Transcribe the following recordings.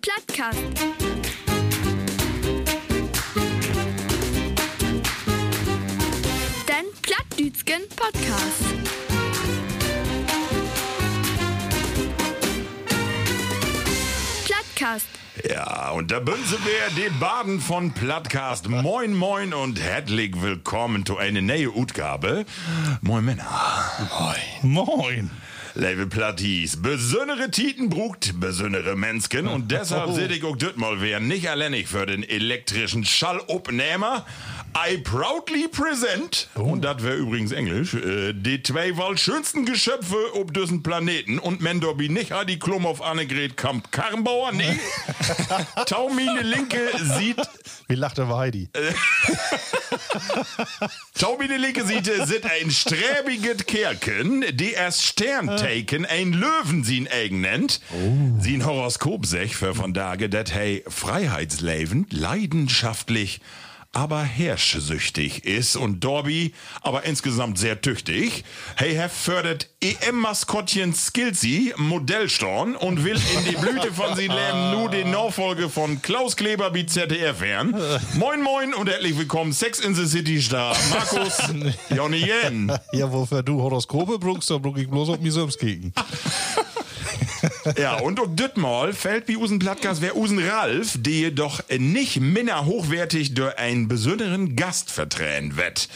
Plattcast. Den Plattdütschen Podcast. Plattcast. Ja, und da bünse wir die Baden von Plattcast. Moin, moin und herzlich willkommen zu einer neuen Utgabe. Moin Männer. Moin. Moin. Liebe Platties, besondere Titen brugt besondere Menschen und deshalb seht ich auch das mal wer nicht alleinig für den elektrischen Schallopnehmer. I proudly present, und das wäre übrigens Englisch, äh, die zwei wohl schönsten Geschöpfe auf diesem Planeten und Mendorbi nicht die Klum auf Annegret Kamp Karrenbauer, nee. Taumine Linke sieht Wie lacht aber Heidi? Taubine linke Seite sind ein sträbiges Kerken, die erst Sterntaken ein Löwen sin eigen nennt. Sin Horoskop sech für von Tage, dat hey freiheitslebend, leidenschaftlich, aber herrschsüchtig ist und Dorby aber insgesamt sehr tüchtig. Hey, Herr fördert EM-Maskottchen Skilsy, Modellstorn und will in die Blüte von sie leben nur die Nachfolge von Klaus Kleber wie ZDF werden. Moin moin und herzlich willkommen Sex in the City Star Markus Jonny Jen. Ja, wofür du Horoskope brauchst, da brauch ich bloß auf mich selbst kicken. Ja, und um Düttmal fällt wie Usen Plattgas wer Usen Ralf, die jedoch nicht minder hochwertig durch einen besonderen Gast vertränen wird.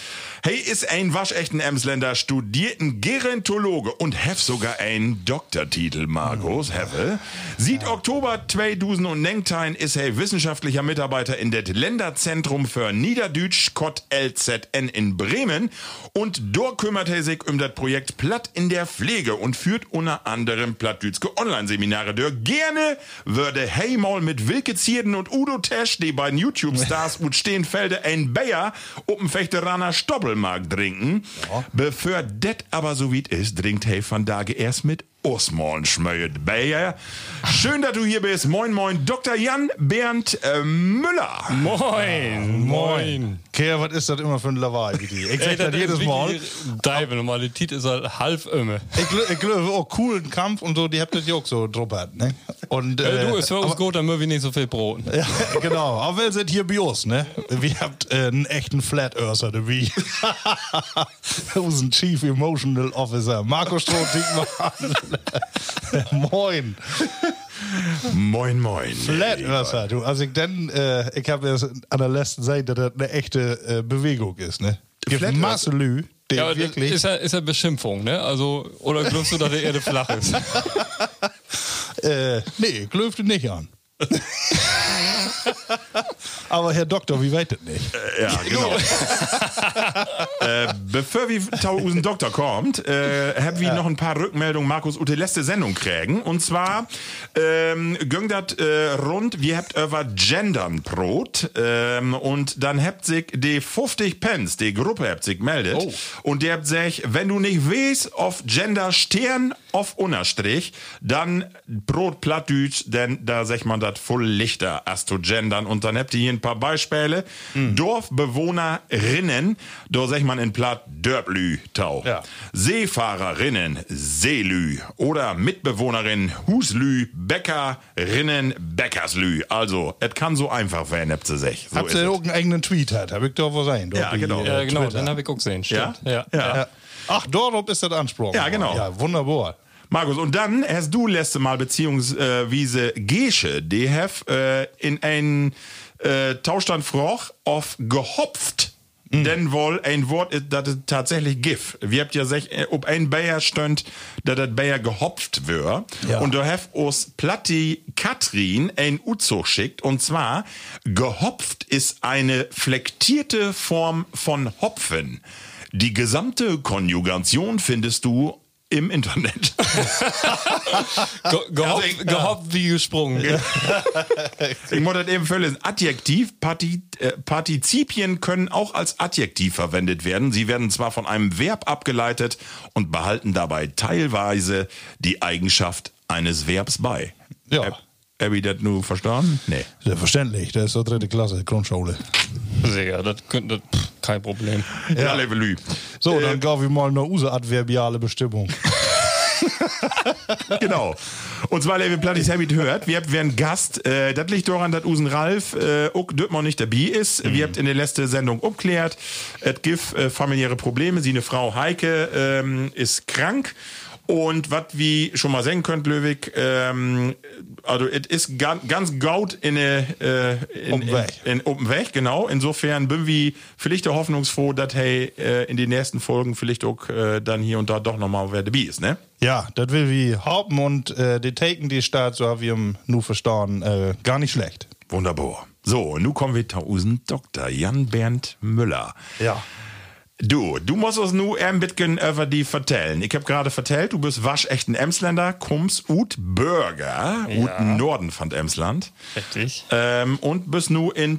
Hey, ist ein waschechten Emsländer, studierten Gerontologe und hef sogar einen Doktortitel, Markus, Heve. Sieht Oktober 2019 ist er wissenschaftlicher Mitarbeiter in det Länderzentrum für Niederdütsch Kott LZN in Bremen und dort kümmert er sich um das Projekt Platt in der Pflege und führt unter anderem Plattdütske Online-Seminare durch. Gerne würde hey mal mit Wilke Zierden und Udo Tesch, die beiden YouTube-Stars und Stehenfelde, ein Bayer um Fechteraner Stoppelmark trinken. Bevor det aber so wie ist, trinkt hey van Dage erst mit Osman schmöget Bayer. Schön, dass du hier bist. Moin, moin, Dr. Jan Bernd äh, Müller. Moin, moin. Kehr, was ist das immer für ein Lawaai, wie? Ich sag das jedes Mal. Deibe, Normalität ist halt halb immer. Ich, gl- ich glaube, auch coolen Kampf und so, die habt das ja auch so druppert, ne? Und, Äh, du, ist für uns gut, dann müssen wir nicht so viel Brot. Ja, genau. Aber wir sind hier Bios, ne? Wir habt äh, einen echten Flat Earther dabei. Unseren Chief Emotional Officer, Marco Stroh-Diekmann. Moin. Moin, moin. Flat Earther, du. Also ich denn, äh, ich habe ja an der letzten Seite, dass das eine echte äh, Bewegung ist, ne? Gibt? Masse Lü, die Ja, das wirklich. ist ja, ist ja Beschimpfung, ne? Also, oder glaubst du, dass die Erde flach ist? Äh, nee, glöfte nicht an. Aber Herr Doktor, wie weit das nicht? Ja, genau. äh, bevor wir zu unserem Doktor kommt, äh, haben wir noch ein paar Rückmeldungen, Markus, Ute letzte Sendung kriegen. Und zwar ähm, ging das äh, rund, wir habt über Gendern Brot ähm, und dann habt sich die 50 Pence, die Gruppe habt sich meldet Oh. und der habt sich, wenn du nicht weißt, auf Gender Stern auf Unterstrich, dann Brot Plattdütsch, denn da sagt man das voll lichter as zu gendern und dann habt ihr hier ein paar Beispiele. Dorfbewohnerinnen, da sagt man in Platt Dörblü tau. Ja. Seefahrerinnen, Seelü oder Mitbewohnerin Huslü, Bäckerinnen, Bäckerslü. Also, es kann so einfach werden, habt ihr sich. So Habt ihr es. auch einen eigenen Tweet hat? Hab ich doch was sein. Ja, genau. Ja, genau, Twitter. den habe ich auch gesehen. Ja? Stimmt. Ja. Ja. Ja. Ach, dort ist das Anspruch. Ja, genau. Ja, wunderbar. Markus, und dann hast du letzte Mal beziehungsweise Gesche, die have äh, in ein äh, Tauschstand froch auf gehopft. Denn wohl ein Wort ist, das ist tatsächlich GIF. Wir habt ja sech, äh, ob ein Bayer stönt, dass das Bayer gehopft wär. Ja. Und da have us Platti Katrin ein Uzug schickt. Und zwar, gehopft ist eine flektierte Form von Hopfen. Die gesamte Konjugation findest du im Internet. Ge gehoppt wie gesprungen. Ich muss das eben vorlesen. Adjektiv, Parti, äh, Partizipien können auch als Adjektiv verwendet werden. Sie werden zwar von einem Verb abgeleitet und behalten dabei teilweise die Eigenschaft eines Verbs bei. Ja. Hab- Hab ich das nur verstanden? Nee. Selbstverständlich, das ist so dritte Klasse, Grundschule. Sehr, das könnte pff, kein Problem. Ja, Levelü. So, dann gab ich mal eine use adverbiale Bestimmung. genau. Und zwar, Level Plattis Habit hört, wir habt einen Gast, äh, das liegt daran, dass Usen Ralf äh, auch Döttmann nicht dabei ist. Wir habt in der letzten Sendung umklärt, es gibt äh, familiäre Probleme. Sie, eine Frau Heike, ähm, ist krank. Und was wie schon mal sagen könnt, Löwig, ähm, also es ist ganz, ganz gaut in äh, in, Open in, in Open Weg, genau. Insofern bin wir vielleicht auch hoffnungsfroh, dass hey äh, in den nächsten Folgen vielleicht auch äh, dann hier und da doch nochmal wer dabei ist, ne? Ja, das will wie Haupen und äh, die Taken, die Staat, so haben wir ihm nur verstanden, äh, gar nicht schlecht. Wunderbar. So, nun kommen wir zu unserem Dr. Jan Bernd Müller. Ja. Du, du musst uns nur ein bisschen über die vertellen. Ich habe gerade vertellt, du bist waschechten Emsländer, kommst ut Bürger, ut Norden von Emsland. Richtig. Ähm, und bist nu in,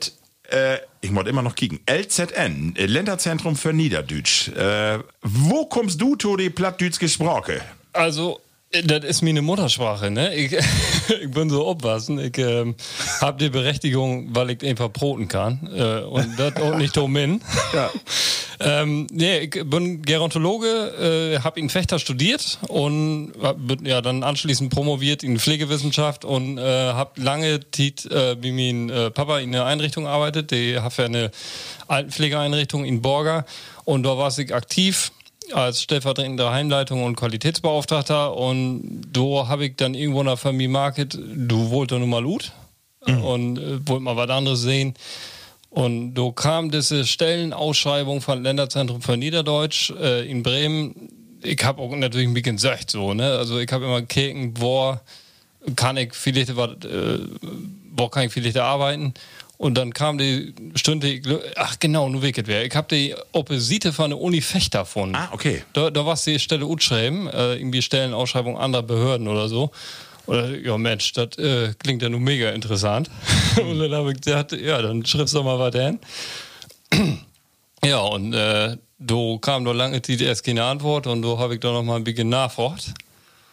äh, ich muss immer noch kicken, LZN, Länderzentrum für Niederdeutsch. Äh, wo kommst du zu die plattdütske Sprache? Also, das ist meine Muttersprache, ne? Ich, ich bin so aufwachsen. Ich ähm, habe die Berechtigung, weil ich einfach broten kann. Äh, und das auch nicht domin. Ja. ähm, nee, ich bin Gerontologe, äh, habe in Fechter studiert und hab, ja dann anschließend promoviert in Pflegewissenschaft und äh, habe lange Zeit äh, wie mein äh, Papa in einer Einrichtung arbeitet. Die hat ja eine Altenpflegeeinrichtung in Borga und da war ich aktiv als stellvertretender Heimleitung und Qualitätsbeauftragter und da habe ich dann irgendwo in der Familie Market, du wolltest nun mal gut und äh, wollte mal was anderes sehen. Und da kam diese Stellenausschreibung von Länderzentrum für Niederdeutsch äh, in Bremen. Ich habe auch natürlich ein bisschen gesagt so, ne? Also ich habe immer gekeken, wo kann ich vielleicht äh, wo kann ich vielleicht arbeiten? Und dann kam die Stunde, ach genau, nur wicked wäre. Ich habe die Opposite von der Uni Fechter gefunden. Ah, okay. Da, da war die Stelle utschreiben, äh, irgendwie Stellenausschreibung anderer Behörden oder so. Oder, ja Mensch, das äh, klingt ja nun mega interessant. und dann habe ich gesagt, ja, dann schreibst du mal was hin. ja, und äh, da kam noch lange Zeit erst keine Antwort und da habe ich da noch mal ein bisschen nachgefragt.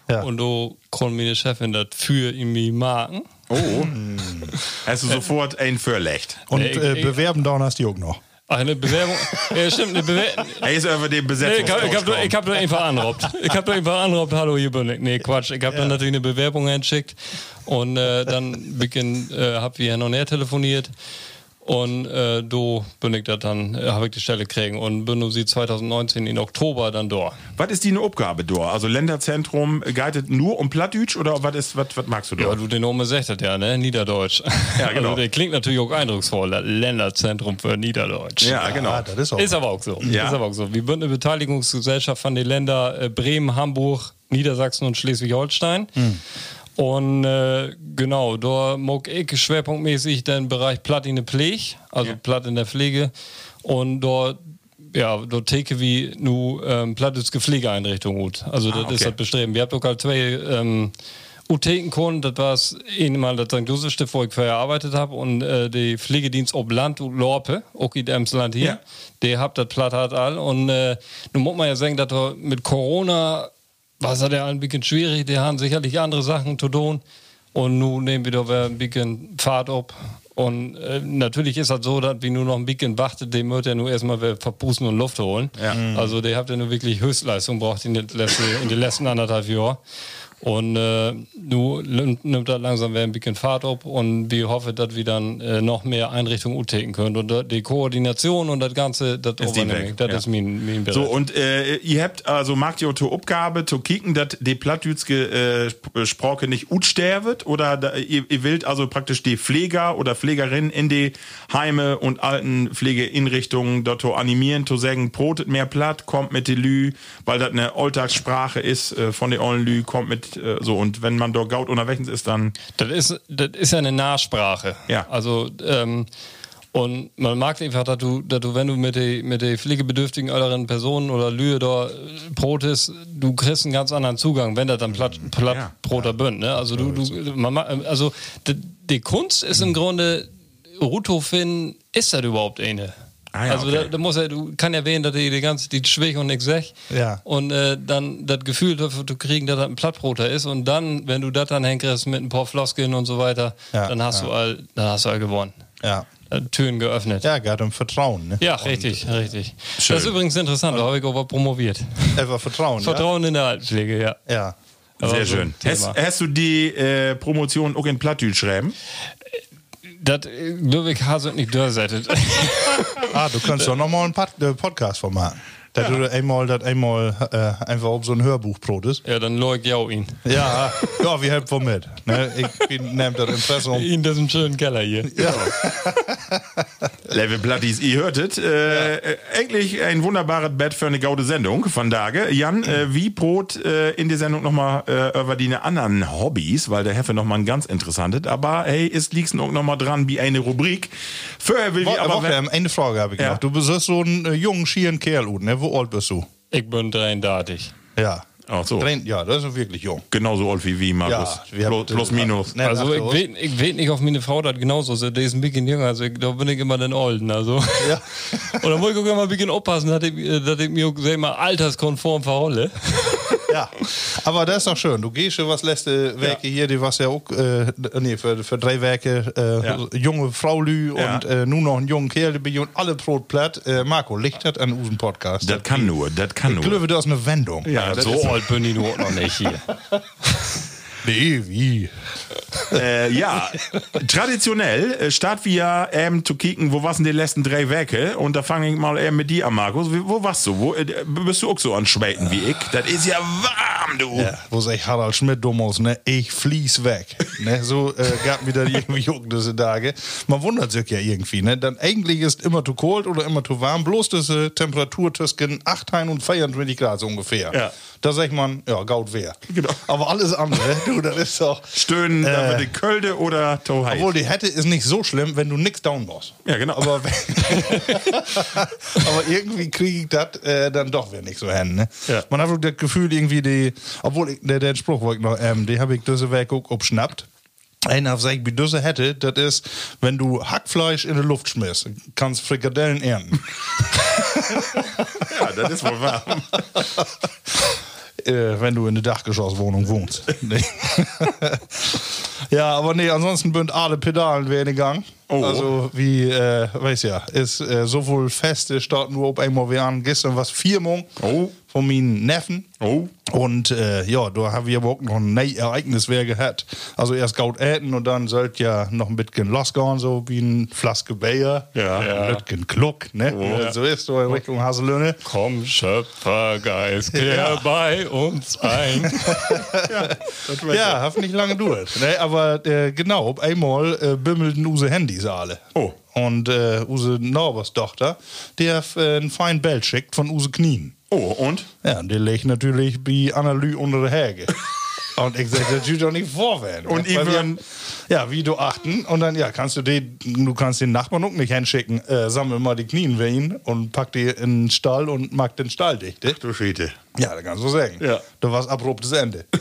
Ja. Und da konnte meine Chefin das für irgendwie marken. Oh. Hast du sofort ein Verlecht? Und äh, bewerben da hast du auch noch. Ach, eine Bewerbung. ja, stimmt, eine Bewerbung. Er ist über den Nee, ich hab, ich hab da einfach anrobt. Ich habe da einfach anrobt, hallo, hier bin ich. Nee, Quatsch. Ich habe dann natürlich eine Bewerbung hingeschickt und äh, dann beginn, äh, hab wir hin und her telefoniert und äh, do bin ich da dann, äh, habe ich die Stelle kriegen und bin sie 2019 in Oktober dann da. Was ist die eine Aufgabe da? Also Länderzentrum geitet nur um Plattdeutsch oder was ist was was magst du da? Ja, du, den Name sagt das ja, ne? Niederdeutsch. Ja, genau. Also, der klingt natürlich auch eindrucksvoll. Länderzentrum für Niederdeutsch. ja, genau. Ah, das ist auch. Ist aber auch so. Ja. Ist aber auch so. Wir sind eine Beteiligungsgesellschaft von den Ländern äh, Bremen, Hamburg, Niedersachsen und Schleswig-Holstein. Und äh, genau, da mag ich schwerpunktmäßig den Bereich Platt in der Pflege, also Platt in der Pflege. Und dort, ja, dort teke wie nu ähm, Plattdütske Pflegeeinrichtung gut. Also das okay. ist das Bestreben. Wir haben doch halt zwei ähm, Utheken das war es einmal das St. Josef Stift, wo ich vorher gearbeitet habe und äh, die Pflegedienst ob Land und Lorpe, auch in Emsland hier, Ja. der habt das platt hat all und äh, nun muss man ja sagen, dass wir mit Corona war es ja ein bisschen schwierig, die haben sicherlich andere Sachen zu tun und nun nehmen wir doch ein bisschen Fahrt ab und äh, natürlich ist das so, dass wir nur noch ein bisschen wartet, dem wird ja nur erstmal verpusten und Luft holen. Ja. Also der habt ja nur wirklich Höchstleistung braucht in den letzten, in den letzten anderthalb Jahren. Und äh, nu nimmt, das langsam wieder ein bisschen Fahrt ab und wir hoffen, dass wir dann äh, noch mehr Einrichtungen uttäken können. Und da- die Koordination und das Ganze, das Ist weg. Das ja. ist mein, mein Bereich. So, und äh, ihr habt also macht ihr zur Aufgabe zu kicken, dass die plattdütske äh, Sp- Sprache nicht utstervet oder da, ihr, ihr wollt also praktisch die Pfleger oder Pflegerinnen in die Heime und alten Pflegeinrichtungen dort animieren, zu sagen, brotet mehr platt, kommt mit die Lü, weil das eine Alltagssprache ist äh, von den ollen Lü, kommt mit äh, so und wenn man dort gaut unterwegs ist, dann Das ist, das ist ja eine Nahsprache. Ja. Also, ähm, Und man mag einfach, dass du, dass du, wenn du mit den mit die pflegebedürftigen älteren Personen oder Lühe da äh, Brot ist, du kriegst einen ganz anderen Zugang, wenn das dann Platt, Platt Ja. Broter bünd. Ne? Also du, du man, ma- also die, Kunst ist im Grunde, Ruto finden, ist das überhaupt eine? Ah ja, also okay. da, da muss er, du kann ja wählen, dass die, die ganze die schwig und nix sech. Ja. Und äh, dann das Gefühl dafür zu kriegen, dass das ein Plattbroter ist. Und dann, wenn du das dann hinkriegst mit ein paar Floskeln und so weiter, Ja, dann hast ja. du all, dann hast du all gewonnen. Ja. Äh, Türen geöffnet. Ja, geht um Vertrauen, ne? Ja, richtig, richtig. Schön. Das ist übrigens interessant, da habe ich auch was promoviert. Einfach Vertrauen, Vertrauen in der Altenpflege, ja. ja? Aber Sehr schön. Hast, hast du die äh, Promotion auch in Plattdüt schreiben? Das, äh, Ludwig Hase nicht durchsettet. Ah, du kannst doch nochmal einen Pod äh, Dass du einmal, das einmal äh, einfach auf so ein Hörbuch brotest. ja, dann leug ich auch ihn. Ja, ja, wir helfen mit. Ne? Ich bin, nehmt das Impressum. Ihn, das ist ein schönen Keller hier. Liebe Plattis, ihr hörtet. Äh, äh, eigentlich ein wunderbares Bett für eine gaude Sendung von Dage. Jan, äh, wie Brot äh, in der Sendung nochmal äh, über die anderen Hobbys, weil der Heffe nochmal ein ganz interessantes. Aber hey, es liegt noch mal dran wie eine Rubrik. Vorher will Wo, ich aber... Woche, eine Frage habe ich Ja. noch. Du bist so ein äh, junger, schieren Kerl, ne? Wo alt bist du? Ich bin 33. Ja. Ach so. Drein- Ja, das ist wirklich jung. Genauso alt wie, wie Markus. wir haben- plus, plus minus. Ne, Also ich weet, ich weet nicht, ob meine Frau das genauso ist. Die ist ein bisschen jünger, also ich, da bin ich immer den Olden. Also. Ja. Und da muss ich auch immer ein bisschen aufpassen, dass ich, dass ich mich auch sag ich mal, alterskonform verhole. Ja, aber das ist doch schön. Du gehst schon was letzte Werke hier, die was ja auch, äh, nee, für, für drei Werke, äh, Ja. junge Frau Lü Ja. und äh, nun noch ein junger Kerl, die bin und alle Brot platt. Äh, Marco, Licht hat an unseren Podcast. Das kann nur, das kann Ich nur. glaube, das ist eine Wendung. Ja, so alt bin ich nur noch nicht hier. Nee, wie? äh, ja, traditionell äh, starten wir ja ähm, zu kicken, wo was denn die letzten drei Werke? Und da fange ich mal eher mit dir an, Markus. Wo warst du? Wo, äh, bist du auch so an Schweden wie ich? Das ist ja warm, du. Ja, wo sagt Harald Schmidt dumm aus, ne? Ich fließ weg. ne? So äh, gab mir dann irgendwie jucken diese Tage. Man wundert sich ja irgendwie, ne? Dann eigentlich ist immer zu kalt oder immer zu warm, bloß diese Temperatur zwischen 8 und 24 Grad so ungefähr. Ja. Da sagt man, ja, gaut wer. Genau. Aber alles andere, du, das ist doch. Stöhnen, Äh. da wird die Kölde oder Tohai. Obwohl die Hätte ist nicht so schlimm, wenn du nix down machst. Ja, genau. Aber, aber irgendwie kriege ich das äh, dann doch wieder nicht so hin. Ne? Ja. Man hat das Gefühl, irgendwie, die, obwohl ich, der, der Spruch wollte ich noch, ähm, die habe ich diese Werk auch abschnappt. Einer auf sich, wie diese hätte, das ist, wenn du Hackfleisch in die Luft schmierst, kannst Frikadellen ernten. ja, das ist wohl warm. äh, wenn du in der Dachgeschosswohnung wohnst. Nee. ja, aber nee, ansonsten bünd alle Pedalen werden gegangen. Oh. Also wie, äh, weiß ja, ist äh, sowohl feste starten nur ob einmal wir an. Gestern was Morgen Oh. von meinen Neffen. Oh. Und äh, ja, da haben wir aber auch noch ein neues Ereignis wer gehabt. Also erst Gaut äten und dann sollt ja noch ein bisschen losgehen, so wie ein Flaske Bier. Ja. Ein bisschen Kluck, ne? Oh. So ist so in Richtung Haselöhne. Komm, Schöpfergeist, kehr Ja. bei uns ein. Ja, hat nicht lange gedauert. Ne, aber äh, genau, auf einmal äh, bimmelten unsere Handys alle. Oh. Und äh, unsere Nachbarstochter, die hat äh, einen feinen Bild schickt von unsere Knien. Oh, und? Ja, und die liegt natürlich bei Annalü unter der Häge. Und ich sag, das tut doch nicht vorwärts. Und wir- würden- Ja, wie du achten. Und dann, ja, kannst du den, du kannst den Nachbarn auch nicht hinschicken. Äh, sammel mal die Knien für ihn und pack die in den Stall und mach den Stall dicht. ne? Du Schiete. Ja, da kannst du sagen. Ja. Da war abruptes Ende.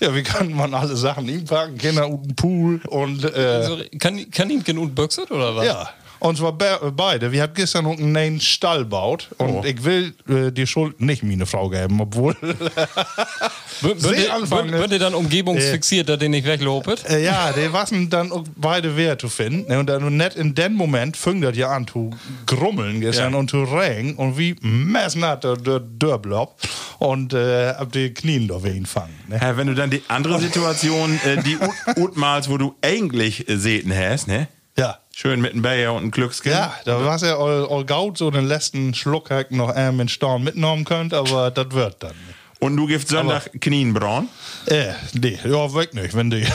ja, wie kann man alle Sachen ihm packen? Kinder und einen Pool und äh, Also, kann, kann ihn genug büchset oder was? ja. Und zwar be beide. Wir haben gestern einen neuen Stall gebaut und Oh. ich will äh, die Schuld nicht meine Frau geben, obwohl. Wird ihr ne? dann umgebungsfixiert, dass ihr nicht weglopet? äh, ja, die waren dann beide wer zu finden. ne? Und dann nicht in dem Moment fing das ja an zu grummeln gestern Ja. und zu regen und wie messen hat der Dörblob und äh, ab die Knien da wen fangen. Ne? Ja, wenn du dann die andere Situation, äh, die ut- utmals, wo du eigentlich äh, Seten hast, ne? Ja. Schön mit einem Bayer und einem Glückskind. Ja, da war es ja all, all gaut, so den letzten Schluck noch ähm, in Storm mitnehmen könnt, aber das wird dann. nicht. Und du gibst Sonntag Knien braun. Äh, nee, ja, weg nicht, wenn die.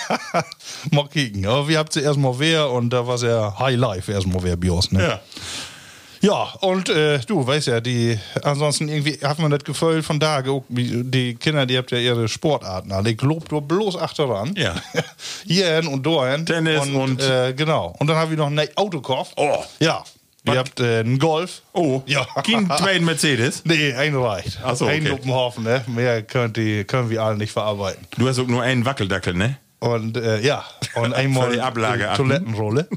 mal kicken. Aber wir habt sie erstmal wer und da war ja High Life erstmal wer Bios, ne? Ja. Ja, und äh, du weißt ja, die ansonsten irgendwie hat man das Gefühl von da, wie- die Kinder, die habt ja ihre Sportarten. alle. Ich lob nur bloß achteran. Ja. Hierhin und dahin. Tennis und, und- äh, genau. Und dann haben wir noch einen Autokauf. Oh. Ja. Ihr habt äh, einen Golf. Oh, Ja. kein zweiten Mercedes. Nee, ein reicht. Ach so, Ein okay. Luppenhaufen, ne? Mehr könnt die, können wir alle nicht verarbeiten. Du hast auch nur einen Wackeldackel, ne? Und äh, ja, und einmal die Ablage achten. Toilettenrolle.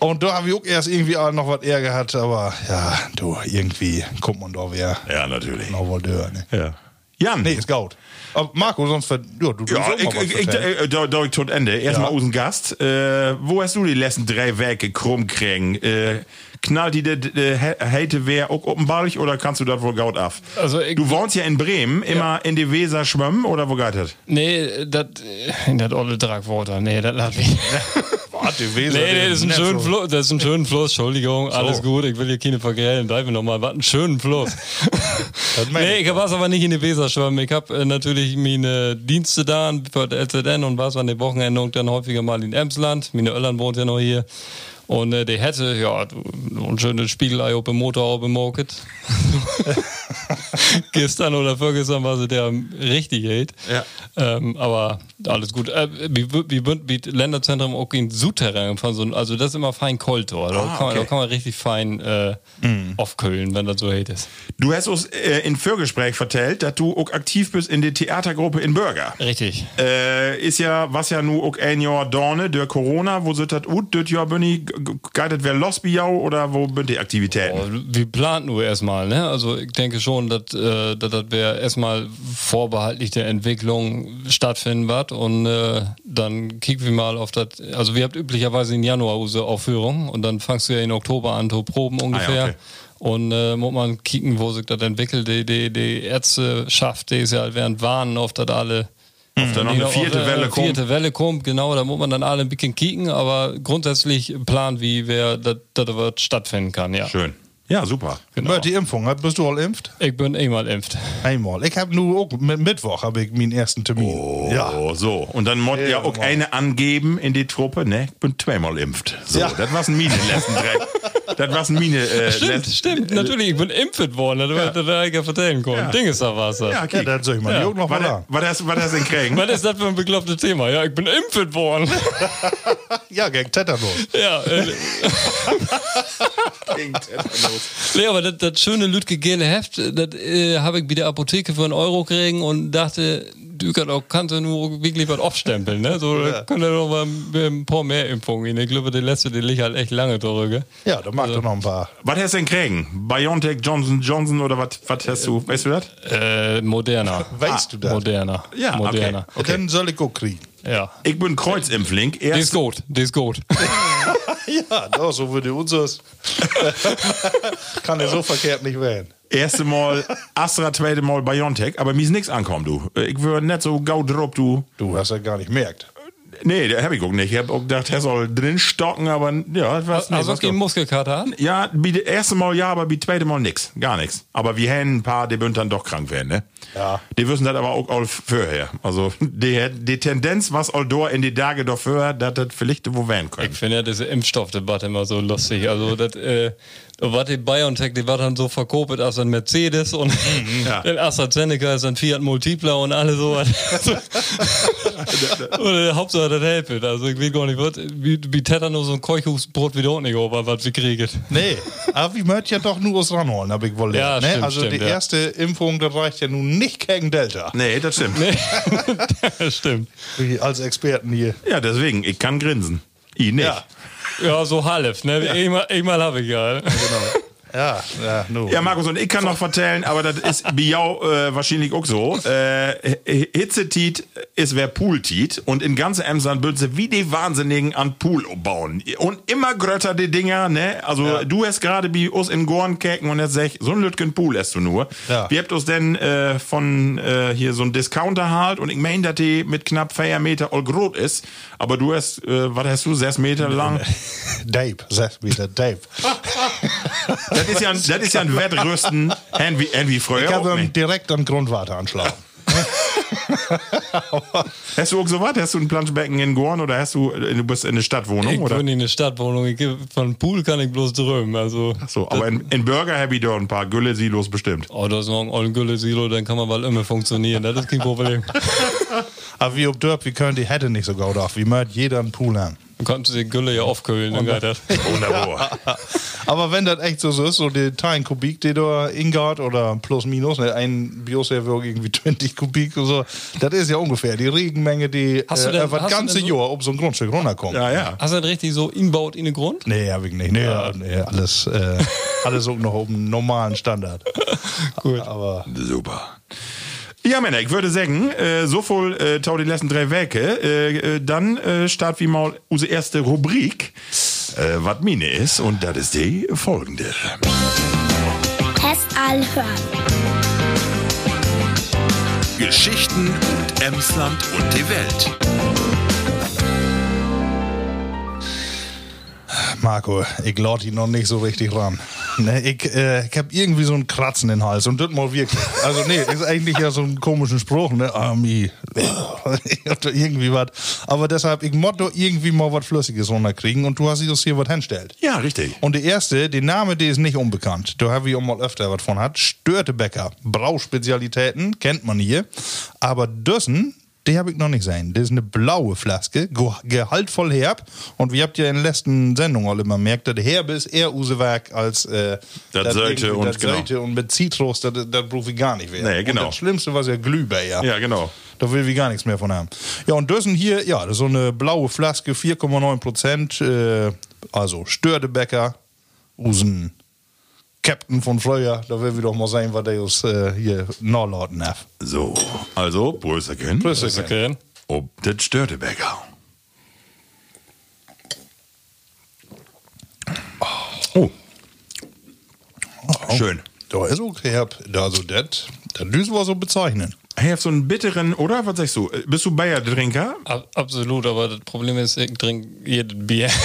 Und da habe ich auch erst irgendwie auch noch was Ärger gehabt, aber ja, du, irgendwie kommt man doch wieder Ja, natürlich. noch wohl dör, ne? Ja. Jan. Nee, ist gut. Aber Marco, sonst ver ja, du Ja, auch ich, ich, ich, vertellen. äh, da, da ich tot Ende. Erstmal Ja. aus dem Gast. Äh, wo hast du die letzten drei Werke krumm kriegen? Äh, knallt die Hate wer auch offenbarlich oder kannst du das wohl gaut af? Also ich- du wohnst ja in Bremen, immer in die Weser schwimmen oder wo geht das? Nee, das das olle Dragwater. Nee, das hat ich. Warte, Weser, Nee, nee, der das ist ein schöner so- Fluss, das ist ein schöner Fluss, Entschuldigung, alles gut, ich will hier keine vergällen, da wir nochmal, was ein schönen Fluss. nee, ich war aber nicht in die Weser schwimmen, ich habe äh, natürlich meine Dienste da für die LZN und war an den Wochenenden dann häufiger mal in Emsland, meine Öllern wohnt ja noch hier. Und äh, die hätte, ja, ein schönes Spiegelei auf dem Motor auf dem Market. Gestern oder vorgestern war sie der richtig hält. Ja. Ähm, aber alles gut. Äh, wie, wie, wie, wie Länderzentrum auch in Südterrain von so, also das ist immer fein Koltor. Da, Ah, kann, man- da okay. kann man richtig fein äh, aufkühlen, wenn das so hält ist. Du hast uns äh, in Vorgespräch vertellt, dass du auch aktiv bist in der Theatergruppe in Bürger. Richtig. Äh, ist ja, was ja nu auch ein Jahr Dorne, der Corona, wo sind das ut, das Jahr bin ich, geitet wer biau oder wo sind die Aktivitäten? Oh, wir planen nur erstmal, ne? Also ich denke schon, dass äh, das wäre erstmal vorbehaltlich der Entwicklung stattfinden wird und äh, dann kicken wir mal auf das. Also wir habt üblicherweise in Januar unsere Aufführung und dann fangst du ja in Oktober an zu proben ungefähr. okay. Und äh, muss man kicken, wo sich das entwickelt. Die, die, die Ärzteschaft, die ist ja halt während warnen auf das alle. Ob da noch eine Ja, vierte auf, Welle kommt? Vierte Welle kommt, genau, da muss man dann alle ein bisschen kicken, aber grundsätzlich planen, wie wer das das wird stattfinden kann, ja. Schön. Ja, super. Genau. Die Impfung, bist du all impft? Ich bin eh mal impft. Einmal. Ich habe nur auch mit Mittwoch habe ich meinen ersten Termin. Ja. Oh, so. Und dann muss ja, Ja, auch eine angeben in die Truppe, ne? Ich bin zweimal impft. So, Ja. das war's ein Mine letzten drei. das war's ein Mine. Äh, Stimmt, stimmt, natürlich, ich bin impft worden, das ja. hätte ich ja vertellen können. Ja. Ding ist da was. Ja, Ja, okay. dann soll ich mal die auch noch was, mal was, hast, was du denn kriegen? Was ist das für ein beklopptes Thema? Ja, ich bin impft worden. Ja, gegen Tetanus. ja, äh, nee, aber das, das schöne Lütke gele Heft, das äh, habe ich bei der Apotheke für einen Euro kriegen und dachte, du kannst auch kannst du nur wirklich was aufstempeln, ne? So, ja. kann er noch mal ein paar mehr Impfungen. Ich glaube, der letzte, der liegt halt echt lange drüber. Ja, da mag doch noch ein paar. Was hast du denn kriegen? BioNTech, Johnson Johnson oder was was hast du? Weißt du das? Äh, moderner. Weißt du das? Moderner. Ja, okay. moderner. Okay. Dann soll ich auch kriegen. Ja. Ich bin Kreuzimpfling. Die ist gut, die ist gut. Ja, doch, so würde unseres. Kann ja so verkehrt nicht werden. Erste Mal Astra, zweite Mal BioNTech, aber mir ist nichts ankommen, du. Ich würde nicht so gau drauf, du. Du hast ja gar nicht merkt. Nee, der hab ich auch nicht. Ich hab auch gedacht, er soll drin stocken, aber ja, was, nee, Also was kein Muskelkater an? Ja, wie das erste Mal ja, aber wie das zweite Mal nix. Gar nichts. Aber wir haben ein paar, die bünd dann doch krank werden, ne? Ja. Die wissen das aber auch all vorher. Also, die, die Tendenz, was all dort in die Tage doch vorher, dass das vielleicht wo werden können. Ich finde ja diese Impfstoffdebatte immer so lustig. Also, das, äh, was die BioNTech, die war dann so verkopelt als ein Mercedes und Ja. den AstraZeneca ist ein Fiat Multipla und alle so. und äh, Hauptsache, das hilft. Also, ich will gar nicht, was, wie, wie Tetanus und Keuchhusbrot wieder auch nicht over, was wir kriegen. Nee, aber wir möchten ja doch nur was ranholen, habe ich wohl Ja, ne? stimmt, Also stimmt, die ja. erste Impfung, das reicht ja nun nicht gegen Delta. Nee, das stimmt. Stimmt. Wie Als Experten hier. Ja, deswegen, ich kann grinsen. Ich nicht. Ja. Ja, so half, ne? Einmal, einmal habe ich ja. Ja, ja, nu. Ja, Markus, und ich kann noch vertellen, aber das ist bei jou äh, wahrscheinlich auch so. Äh, Hitzetit ist wer Pooltit und in ganze Emsland würden sie wie die Wahnsinnigen an Pool bauen. Und immer grötter die Dinger, ne? Also du hast gerade bei uns in Gorn käken und jetzt sag ich, so ein Lütgen Pool hast du nur. Ja. Wir habt uns denn äh, von äh, hier so ein Discounter halt und ich mein, dass die mit knapp 4 Meter all groß ist. Aber du hast, äh, was hast du, 6 Meter lang? Dave, sag wieder Dave. Das ist ja, ein- das ist ja ein Wettrüsten, wie, wie früher. Ich habe nicht. direkt an Grundwasser anschlagen. hast du auch so was? Hast du ein Planschbecken in Gorn oder hast du, äh, du bist in eine Stadtwohnung? Ich oder? wohne in einer Stadtwohnung. Ich, von Pool kann ich bloß drüben. Also, So, aber in, in Burger habe ich da ein paar Gülle-Silos bestimmt. oh, das ist noch ein ollen Gülle-Silo, dann kann man mal immer funktionieren. Das ist kein Problem. Aber wie ob Dörp, wie können die Hätte nicht so gut auf. Wie möcht jeder einen Pool haben. Man konnte die Gülle ja aufkühlen. Dann geht das. Wunderbar. Aber wenn das echt so ist, so die 10 Kubik, die da ingart oder plus minus, ne, ein Bioserver irgendwie 20 Kubik oder so, das ist ja ungefähr die Regenmenge, die Hast du äh, denn- das hast du ganze denn so- Jahr auf so ein Grundstück runterkommt. ja, ja. Hast du das richtig so inbaut in den Grund? Nee, hab ich nicht. Nee, nee alles, äh, alles auch noch auf dem normalen Standard. Gut. Aber Super. Ja, Männer, ich würde sagen, äh, so viel äh, tau die letzten drei Werke. Äh, äh, dann äh, start wie mal unsere erste Rubrik, äh, was Mine ist. Und das ist die folgende. Test all hören. Geschichten und Emsland und die Welt. Marco, ich lade ihn noch nicht so richtig ran. Ne, ich äh, ich habe irgendwie so einen Kratzen in den Hals und das mal wirklich. Also nee, ist eigentlich ja so ein komischen Spruch, ne? Ami. Ich hab da irgendwie was. Aber deshalb, ich muss doch irgendwie mal was Flüssiges runterkriegen und du hast uns hier was hinstellt. Ja, richtig. Und der erste, der Name, der ist nicht unbekannt. Da habe ich auch mal öfter was von hat. Störtebäcker. Brauspezialitäten, kennt man hier. Aber Dössen, die habe ich noch nicht gesehen. Das ist eine blaue Flaske, ge- gehaltvoll herb. Und wie habt ihr in der letzten Sendung alle immer merkt, das Herbe ist eher Usewerk als äh, Das Sölte irgendwie- und das genau. Und mit Zitrus, das, das brauche ich gar nicht mehr. Nee, genau. Und das Schlimmste war ja Glühbär. Ja, genau. Da will wir gar nichts mehr von haben. Ja, und Dössen hier, ja, das ist so eine blaue Flaske, 4,9 Prozent. Äh, also Stördebecker, Usen, Captain von Freuer. Da will wir doch mal sehen, was der uns äh, hier nachladen hat. So, also, Brüsselchen. Brüsselchen. Ob das Störtebäcker. Oh. Schön. Da ist okay, hab, also das, das düsen wir so bezeichnen. Hey, hast so einen bitteren, oder? Was sagst du? Bist du Bayer-Trinker? Ab, absolut, aber das Problem ist, ich trinke jedes Bier.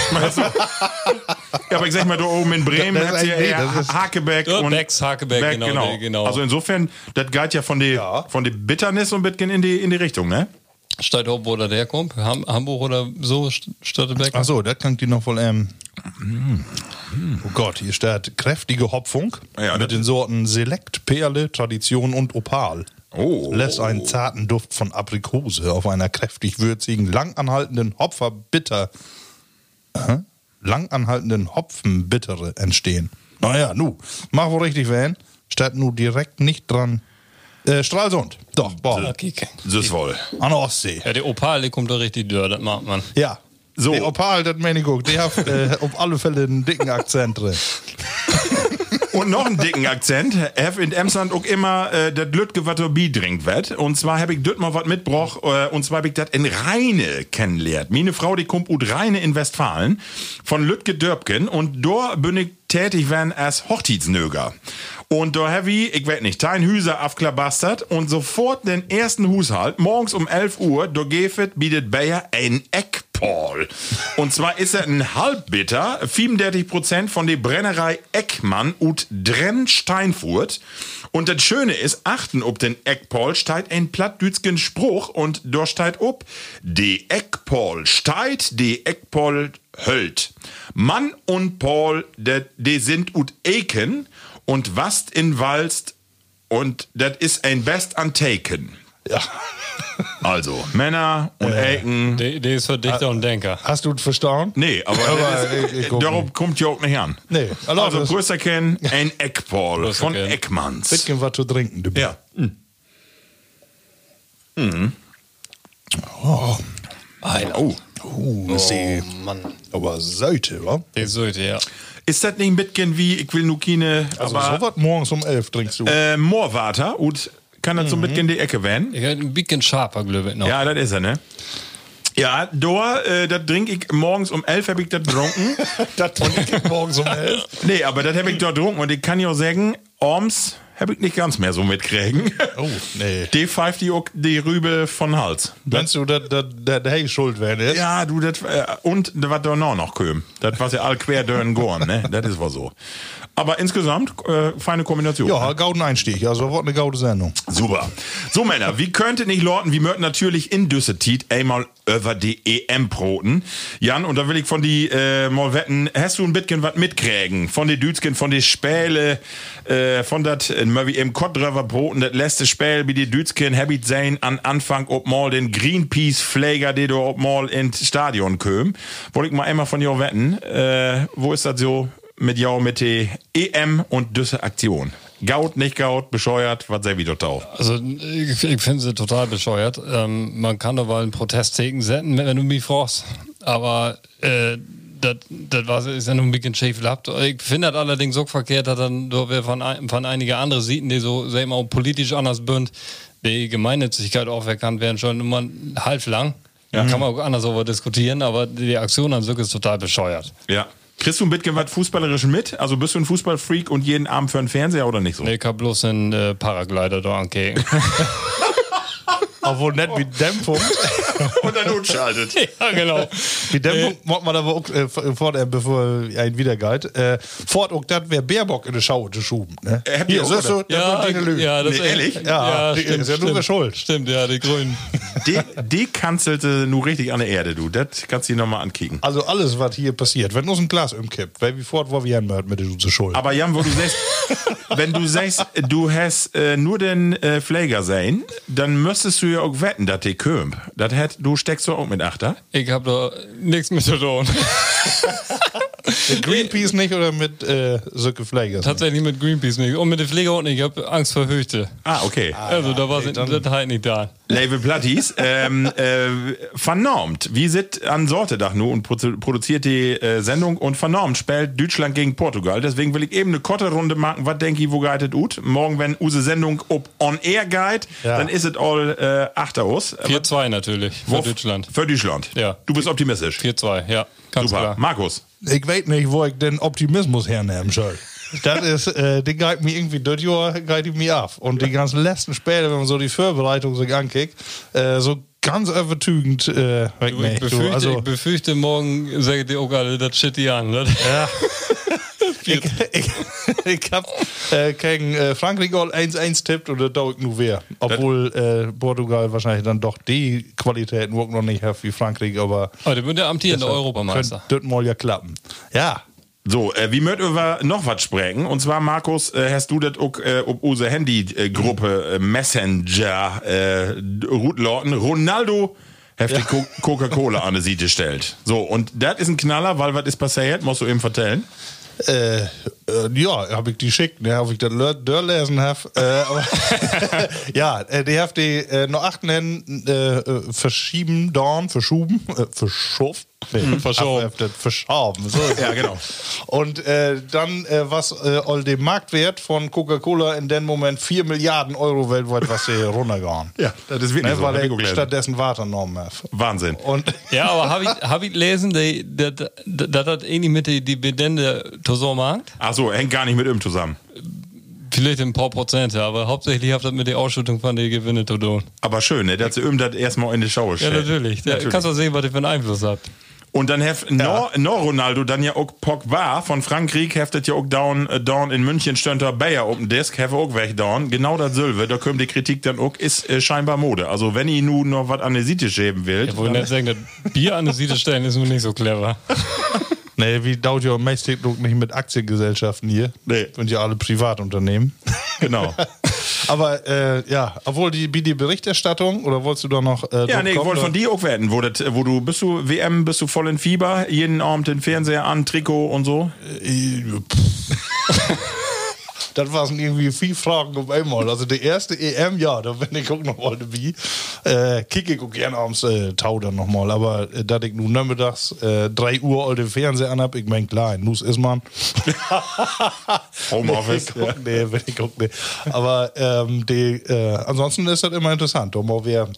Ja, aber ich sag mal, da oben in Bremen Das ist hat's ja nee, eher das ist- Hakebeck und Becks, Hakebeck, Beck, genau, nee, genau. Also insofern, das geht ja von der Ja. von der Bitternis und bisschen in die in die Richtung, ne? Steigt ob, wo das herkommt. Ham Hamburg oder so, St- Störtebeck. Ach so, das klingt die noch voll, ähm, Oh Gott, hier steht kräftige Hopfung Ja, mit den Sorten Selekt, Perle, Tradition und Opal. Oh. Lässt einen zarten Duft von Aprikose auf einer kräftig würzigen, langanhaltenden Hopferbitter, Hä? langanhaltenden Hopfenbittere entstehen. Naja, nu, mach wohl richtig wählen. Statt nu direkt nicht dran. Äh, Stralsund. Doch, boah. Das ist wohl. An der Ostsee. Ja, der Opal, der kommt doch richtig dürr, das mag man. Ja. So. Der Opal, das meine ich auch. Der hat äh, auf alle Fälle einen dicken Akzent drin. Und noch einen dicken Akzent. Hef in Emsland auch immer äh, das Lütge wat Bier trinkt wird. Und zwar hab ich dort mal was mitgebracht. Äh, und zwar hab ich das in Rheine kennengelernt. Meine Frau, die kommt ut Rheine in Westfalen. Von Lütge Dörbken. Und da bin ich tätig werden als Hochzeitsnöger. Und da hab ich, weiß nicht, dein Hüser aufklabastert und sofort den ersten Haushalt, morgens um 11 Uhr, da gefet bietet Bayer ein Eckpaul. Und zwar ist er ein Halbbitter, 34% von der Brennerei Eckmann ut Drenn Steinfurt. Und das Schöne ist, achten ob den Eckpaul steht ein plattdütschen Spruch und da steht ob, die Eckpaul steht, die Eckpaul höllt. Mann und Paul, die sind ut Eken und wast in Walst und das ist ein Best an Taken. Ja. Also, Männer und Eken. Der, der ist für Dichter und Denker. Hast du es verstanden? Nee, aber, Aber das ist, ich- ich nicht. kommt ja auch nicht an. Nee, Also, also das- Brüsterken, ein Eckpaul von Brüsterken. Eckmanns. Bisschen was zu trinken. Du. Ja. Oh, Oh. uh, ist die, Mann. aber Seite, wa? Der sollte, ja. Ist das nicht ein bisschen wie, ich will nur keine, Also aber sowas morgens um elf trinkst du. äh, Moorwater und kann das so ein bisschen in die Ecke werden? Ich hätte ein bisschen scharfer, ich, noch. Ja, das ist er, ne? Ja, da, äh, das trinke ich morgens um elf, hab ich das getrunken. das trinke ich morgens um elf. nee, aber das hab ich dort getrunken und ich kann ja auch sagen, abends Hab ich nicht ganz mehr so mitkriegen. Oh, nee. Die pfeift die, auch die Rübe von Hals. Meinst du, dass der hey schuld wäre? Ne? Ja, du, das, äh, und was da noch noch köm. Das war ja all quer dörren gorn, ne? Das ist wohl so. Aber insgesamt, äh, feine Kombination. Ja, gauden Einstieg. Also, wird eine gaude Sendung. Super. So, Männer, wie könnte nicht Lorten, wie möchten natürlich in Düssetit einmal über die EM broten. Jan, und da will ich von die äh, mal wetten, hast du ein bisschen was mitkriegen? Von die Dütschen, von die Späle, äh, von dat, äh, mal wie im Kottdröver broten, das letzte Spiel, wie die Dütschen habit sein an Anfang ob mal den Greenpeace-Pfleger, die du ob mal ins Stadion köm. Wollte ich mal einmal von dir wetten, äh, wo ist das so mit jou mit der EM und Düsse Aktion? Gaut, nicht Gaut, bescheuert, was sehr wieder tau. Also ich, ich finde sie total bescheuert. Ähm, man kann doch mal einen Protestteken senden, wenn du mich fragst. Aber äh, das ist ja nur ein bisschen schief gehabt. Ich finde das allerdings so verkehrt, dass dann wir von, ein- von einige andere Sieten, die so sagen wir, auch politisch anders bünd, die Gemeinnützigkeit auferkannt werden, schon immer halb lang. Kann man auch anders darüber diskutieren, aber die Aktion an sich ist total bescheuert. Ja. Kriegst du ein bisschen was Fußballerisch mit? Also bist du ein Fußballfreak und jeden Abend für einen Fernseher oder nicht so? Nee, ich hab bloß einen äh, Paraglider da angehen. Obwohl nicht wie Dämpfung. Und dann unschaltet. ja, genau. Wie Dämpfung macht man aber auch äh, fort, äh, bevor ein wiedergeht. Äh, fort auch das wäre Baerbock in der Schau zu schuben. Ne? Äh, ihr auch siehst du, gedacht? das Ja, ja, das Nee, ehrlich? Ja, die stimmt, ist ja nur stimmt. schuld. Stimmt, ja, die Grünen. Die, die kanzelte nur richtig an der Erde, du. Das kannst du dir nochmal ankicken. Also alles, was hier passiert, wenn uns ein Glas umkippt, weil wie fort, wo wir mit der Schuld. Aber Jan, wo du sagst, wenn du sagst, du hast äh, nur den äh, Pfleger sein, dann müsstest du ja auch wetten, dass die kömp. Das hätt, du steckst doch auch mit Achter. Ich hab da nichts mit zu tun. mit Greenpeace nicht oder mit äh, Söcke Pflegers? Tatsächlich mit Greenpeace nicht. Und mit den Pfleger unten, ich hab Angst vor Höchte. Ah, okay. Also da war das halt nicht da. Label Platties, ähm, äh, vernormt. Wie sit an Sortedach nur und produ- produziert die äh, Sendung und vernormt spielt Deutschland gegen Portugal. Deswegen will ich eben eine korte Runde machen. Was denke ich, wo geitet ut? Morgen, wenn use Sendung ob on air guide, Ja. dann ist es all äh, achter aus. 4-2 natürlich für Deutschland. Für Deutschland. Ja. Du bist optimistisch. 4-2, ja. Ganz Super. klar. Markus. Ich weiß nicht, wo ich den Optimismus hernehmen soll. Das ist, äh, die geht mir irgendwie, das Jahr die mir ab. Und die ganzen letzten Spiele, wenn man so die Vorbereitung sich ankickt, äh, so ganz übertügend, äh, weg ich, Du, befürchte, also, ich befürchte, morgen sagt ihr auch alle das Shit hier an. Ne? ja. ich, ich, ich hab äh, gegen äh, Frankreich all 1-1 tippt und das dauert nur wer. Obwohl äh, Portugal wahrscheinlich dann doch die Qualitäten auch noch nicht hat wie Frankreich, aber Aber der wird der amtierende Europameister. könnte das mal ja klappen. Ja. So, äh, wie möchten wir noch was sprechen? Und zwar, Markus, äh, hast du das auch äh, ob unsere Handy-Gruppe äh, Messenger äh, Rutlauten Ronaldo heftig Co Coca-Cola an die Seite stellt. So, und das ist ein Knaller, weil was ist passiert? Musst du eben vertellen. Äh, äh, ja, habe ich die schickt, ne, ob ich das dörlesen habe. Äh, ja, äh, die habe die äh, noch acht nennen, äh, äh, verschieben, dorn, verschoben, äh, verschoft. Nee, verschoben. hab- hab Verschoben. So Ja, genau. Und äh, dann, äh, was äh, all dem Marktwert von Coca-Cola in dem Moment 4 Milliarden Euro weltweit, was sie runtergegangen. Ja, das ist wirklich Ne, so. Hab weil ich er stattdessen wahrgenommen hat. Wahnsinn. Und Ja, aber habe ich, hab ich gelesen, dass das ähnlich mit die Dividende zusammen macht? Ach so, hängt gar nicht mit ihm zusammen. Vielleicht ein paar Prozente, aber hauptsächlich hat das mit der Ausschüttung von den Gewinnen zu tun. Aber schön, ne, dass ihm das erstmal in die Schau Ja, stellt. natürlich. Da kannst du sehen, was ihr für einen Einfluss habt. Und dann heft no, no Ronaldo dann ja auch Pogba von Frankreich heftet ja auch down, äh, down in München da Bayer auf dem Desk, have auch weg down. Genau das Silve, da kommt die Kritik dann auch, ist äh, scheinbar Mode. Also wenn ihr nun noch was an die Seite schäben will, Ich wollte nicht sagen, das Bier an der Seite stellen ist nur nicht so clever. Nee, wie dauert ja meistens nicht mit Aktiengesellschaften hier. Nee. Sind ja alle Privatunternehmen. genau. Aber äh, ja, obwohl die, wie die Berichterstattung, oder wolltest du da noch. Äh, Ja, nee, ich wollte von dir auch werden, wo, das, wo du, bist du WM, bist du voll in Fieber, jeden Abend den Fernseher an, Trikot und so? Äh, Das waren irgendwie vier Fragen auf einmal. Also die erste EM, ja, da bin ich auch noch mal dabei. Äh, kicke ich auch gerne abends äh, Tau dann noch mal. Aber äh, da ich nun nachmittags äh, 3 Uhr all den Fernseher an hab, ich mein, klar, Nuss ist man. Homeoffice. Nee, guck, nee, will ich guck, nee. Aber ähm, die, äh, ansonsten ist das immer interessant. Da mal wer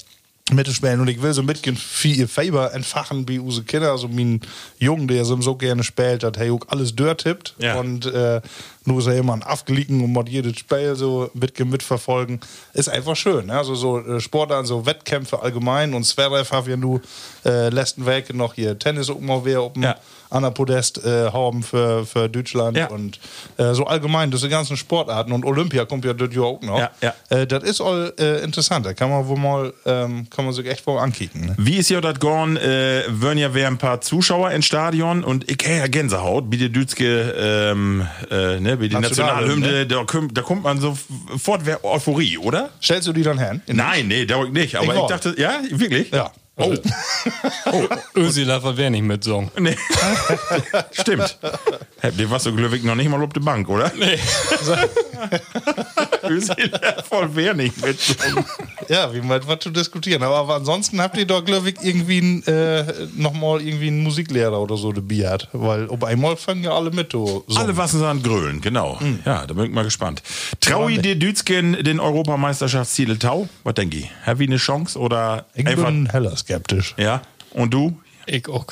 mitspielen und ich will so mitgehen viel Faber entfachen wie unsere Kinder, also mein Jungen, der so, so gerne spielt, hat hey auch alles dörtippt Ja. und äh, nur so jemand aufgeliegen und mod jedes Spiel so mitgehen mitverfolgen, ist einfach schön. Ne? Also so äh, Sportarten, so Wettkämpfe allgemein und Zverev hat ja nur äh, letzten Weg noch hier Tennis mal wer oben Ja. an der Podest äh, haben für, für Deutschland Ja. und äh, so allgemein, diese ganzen Sportarten und Olympia kommt ja dort auch noch. Ja, ja. Äh, das ist all äh, interessant. Da kann man wohl mal, ähm, kann man sich echt wohl ankicken. Ne? Wie ist ja das gorn? Äh, würden ja ein paar Zuschauer ins Stadion und ich ja Gänsehaut, wie die Dütske, ähm, äh, ne, wie die Nationalhymne, da, kommt- da kommt man sofort Euphorie, oder? Stellst du die dann hin? Nein, nee, da nicht. Aber Ich ich, dachte, ja, wirklich? Ja. Oh, Ösi wäre nicht mit Song. nee. Stimmt. Der warst du glücklich noch nicht mal auf der Bank, oder? Nee. Voll wer nicht mit. Ja, wie mal was zu diskutieren. Aber, aber ansonsten habt ihr doch, glaube ich, irgendwie ein, äh, nochmal irgendwie einen Musiklehrer oder so dabei hat. Weil auf einmal fangen ja alle mit. So. Alle wassen an Grölen, genau. Ja, da bin ich mal gespannt. Traui die Dützken den Europameisterschaftstitel Tau? Was denke ich? Have ich eine Chance oder Ich einfach. bin heller skeptisch. Ja. Und du? Ich auch.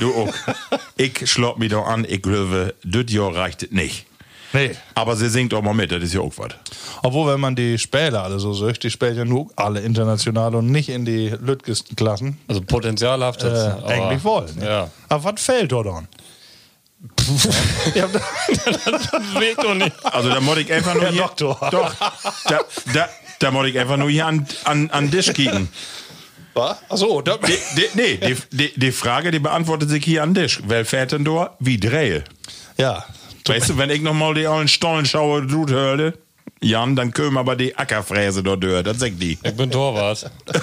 Du auch. ich schlopp mich doch an, ich glaube, das Jahr reicht es nicht. Nee. Aber sie singt auch mal mit, das ist ja auch was. Obwohl, wenn man die Spieler alle so sagt, die spielen ja nur alle international und nicht in die lütgesten Klassen. Also Potenzial habt Äh, eigentlich wollen. Ne? Ja. Aber was fehlt dort dann? ja, Weg doch nicht. Also da muss ich einfach nur Herr hier. Doktor. Doch. Da, da, da muss ich einfach nur hier an, an, an Tisch kicken. Achso, da, Die, die, nee, die, die, die Frage, die beantwortet sich hier an Tisch. Wer fährt denn da? Wie drehe? ja. Weißt du, wenn ich nochmal die allen Stollen schaue, du hörte, Jan, dann können aber die Ackerfräse dort durch. Das sagt die. Ich bin Torwart.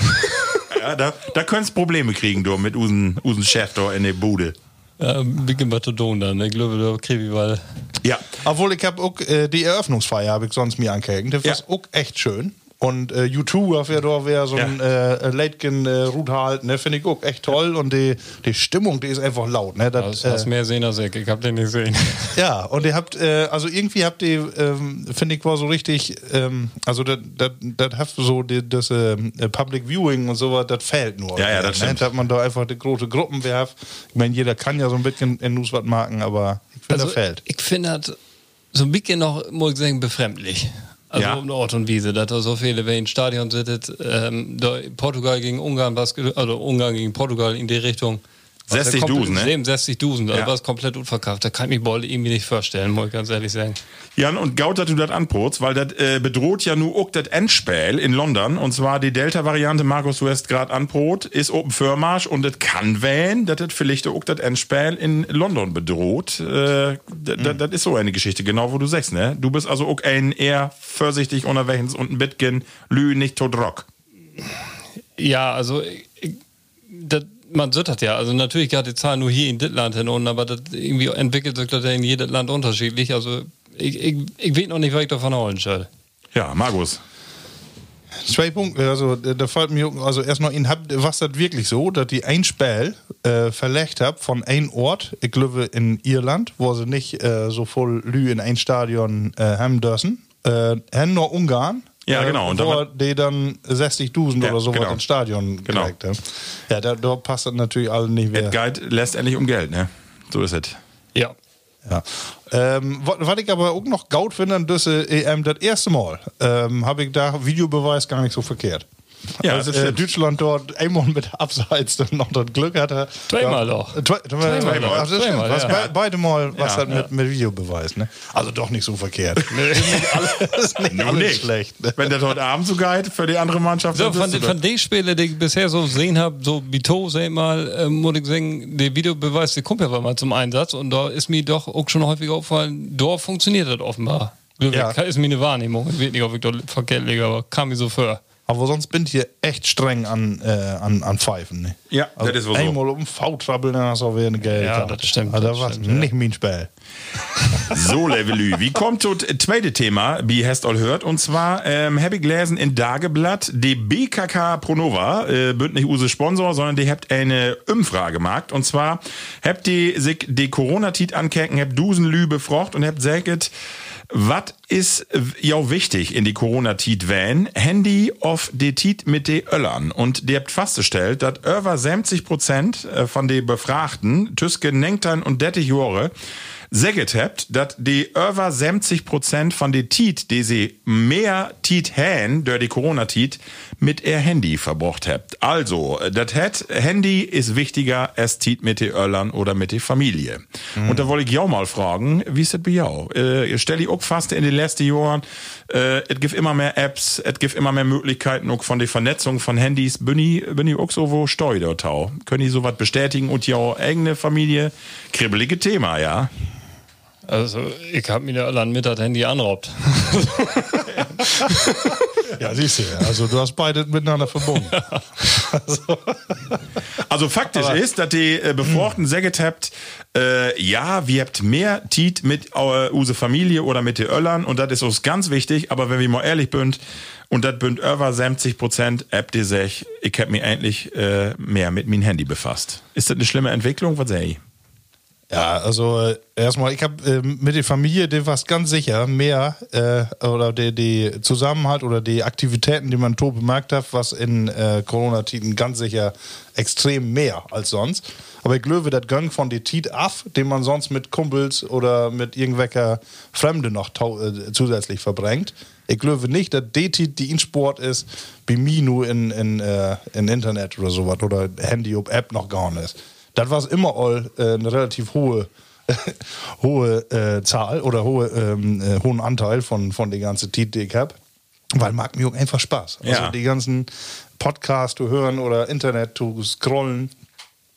Ja, da, da könntest Probleme kriegen, du, mit unseren usen Chef in der Bude. Ja, Big Batodon dann. Ich glaube, da kriege ich weil. Ja. Obwohl ich habe auch äh, die Eröffnungsfeier habe ich sonst mir angehängt. Das Ja. war auch echt schön. Und äh, U2 auf da wäre so ein äh, Leitgen äh, Ruth halt, ne, finde ich auch echt toll. Und die, die Stimmung, die ist einfach laut, ne? Das, Das hast äh, mehr sehen als ich. Ich hab den nicht gesehen. ja, und ihr habt, äh, also irgendwie habt ihr, ähm, finde ich, war so richtig, ähm, also das das habt so die, das äh, Public Viewing und sowas, das fehlt nur. Ja, ja, das ne? stimmt. Dass man da einfach die große Gruppen werft. Ich meine, jeder kann ja so ein bisschen in News was machen, aber ich finde, Also, das fehlt. ich finde das so ein bisschen noch, muss ich sagen, befremdlich. Also Ja. um Ort und Wiese, dass da so viele, wer in Stadion sittet, ähm, Portugal gegen Ungarn, was, also Ungarn gegen Portugal in die Richtung. 60 Dusen, ne? 60 Dusen, also Ja. war es komplett unverkauft. Da kann ich mich Bolle irgendwie nicht vorstellen, muss ich ganz ehrlich sagen. Jan, und gaut, dass du das anprotst, weil das äh, bedroht ja nur auch das Endspiel in London. Und zwar die Delta-Variante, Markus, du hast gerade anprot, ist Open Firmarsch und das kann wählen, dass das vielleicht auch das Endspiel in London bedroht. Äh, Das ist so eine Geschichte, genau wo du sagst, ne? Du bist also auch ein eher vorsichtig unterwegs und ein bisschen lü nicht tot rock. Ja, also ich, das, man sieht das ja. Also natürlich gerade die Zahlen nur hier in Dittland hin und aber das irgendwie entwickelt sich das ja in jedem Land unterschiedlich. Also ich, ich, ich weiß noch nicht, was ich davon holen soll. Ja, Markus. Zwei Punkte, also da fällt mir, also erst noch, in, habt- was das wirklich so, dass die ein Spiel äh, verlegt habt von einem Ort, ich glaube in Irland, wo sie nicht äh, so voll Lü in ein Stadion äh, haben dürfen, äh, haben nur Ungarn. Ja, äh, genau, und da wo war- die dann 60.000 Ja, oder so genau. ins Stadion Genau. gekriegt haben. Ja, da, da passt das natürlich alle nicht mehr. Der Guide lässt endlich um Geld, ne? So ist es. Ja. Ja. Ähm, wa- was ich aber auch noch gaut finde, das EM, das erste Mal, ähm, habe ich da Videobeweis gar nicht so verkehrt. Ja, Als das äh. Deutschland dort einmal mit Abseits dann noch das Glück hatte. Zweimal ja, doch. Zwei, zweimal. Das stimmt. Was, ja. beide Mal was Ja, halt mit, mit Videobeweis. Ne? Also doch nicht so verkehrt. Das ist nicht alles, nicht alles nicht. schlecht. Ne? Wenn das heute Abend so geht für die andere Mannschaft, So, von, von den Spielen, die ich bisher so gesehen habe, so Bito, sag ich mal, äh, muss ich sagen, der Videobeweis, der kommt ja mal zum Einsatz und da ist mir doch auch schon häufig aufgefallen, da funktioniert das offenbar. Ja. Ist mir eine Wahrnehmung. Ich weiß nicht, ob ich da verkehrt liege, aber kam mir so vor. Aber sonst bin ich hier echt streng an, äh, an, an Pfeifen. Ne? Ja, also das ist wohl so. Einmal um V-Trouble, dann hast du auch wieder eine Geld. Ja, das stimmt, Also, das war stimmt, ja. nicht mein Spiel. So, Levelü. Wie kommt das zweite Thema, wie hast all hört? Und zwar ähm, habe ich gelesen in Dageblatt, die BKK Pronova, äh, bünd nicht use Sponsor, sondern die habt eine Umfrage gemacht. Und zwar habt die sich die Corona-Tit ankecken, habt Dusenlü befrocht und habt sagt, was ist ja wichtig in die Corona-Tit van? Handy auf die Tiet mit de Öllern und die habt festgestellt, dass über 70 Prozent äh, von den Befragten zwischen 19 und 30 Jahre säget habt, dass die über 70 Prozent von den Tiet, die sie mehr Tiet hän, durch die Corona-Tiet, mit ihr Handy verbracht habt. Also, das hat Handy ist wichtiger als Tiet mit den Öllern oder mit der Familie. Und da wollte ich auch mal fragen, wie ist das bei jou? Äh, stell ich auch fast in den letzten Jahren, äh, es gibt immer mehr Apps, es gibt immer mehr Möglichkeiten auch von der Vernetzung von Handys. Bin ich, bin ich auch so wo steu dort tau? Können die sowas bestätigen und ja eigene Familie? Kribbelige Thema, ja. Also, ich hab mir allein mit das Handy anraubt. Ja, siehst du ja. Also du hast beide miteinander verbunden. also, Also faktisch ist, dass die äh, Befragten gesagt habt, äh, ja, wir habt mehr Tiet mit äh, use Familie oder mit den Öllern und das ist uns ganz wichtig, aber wenn wir mal ehrlich bünd und das bünd über 70 Prozent, habt ihr sech, ich hab mich eigentlich äh, mehr mit meinem Handy befasst. Ist das eine schlimme Entwicklung? Was sag ich? Ja, also äh, erstmal, ich habe äh, mit der Familie, die was ganz sicher mehr äh, oder die, die Zusammenhalt oder die Aktivitäten, die man to bemerkt hat, was in äh, Corona-Tiden ganz sicher extrem mehr als sonst. Aber ich glaube, das Gang von die Tiet af, den man sonst mit Kumpels oder mit irgendwelcher Fremde noch äh, zusätzlich verbringt. Ich glaube nicht, dass die Tiet, die in Sport ist, bei mir nur in, in, in Internet oder sowas oder Handy ob App noch gar nicht. Das war immer all äh, eine relativ hohe hohe äh, Zahl oder hohe, ähm, äh, hohen Anteil von, von der ganzen Tiet, die ich. Weil mag mir auch einfach Spaß. Also Ja. die ganzen Podcasts zu hören oder Internet zu scrollen.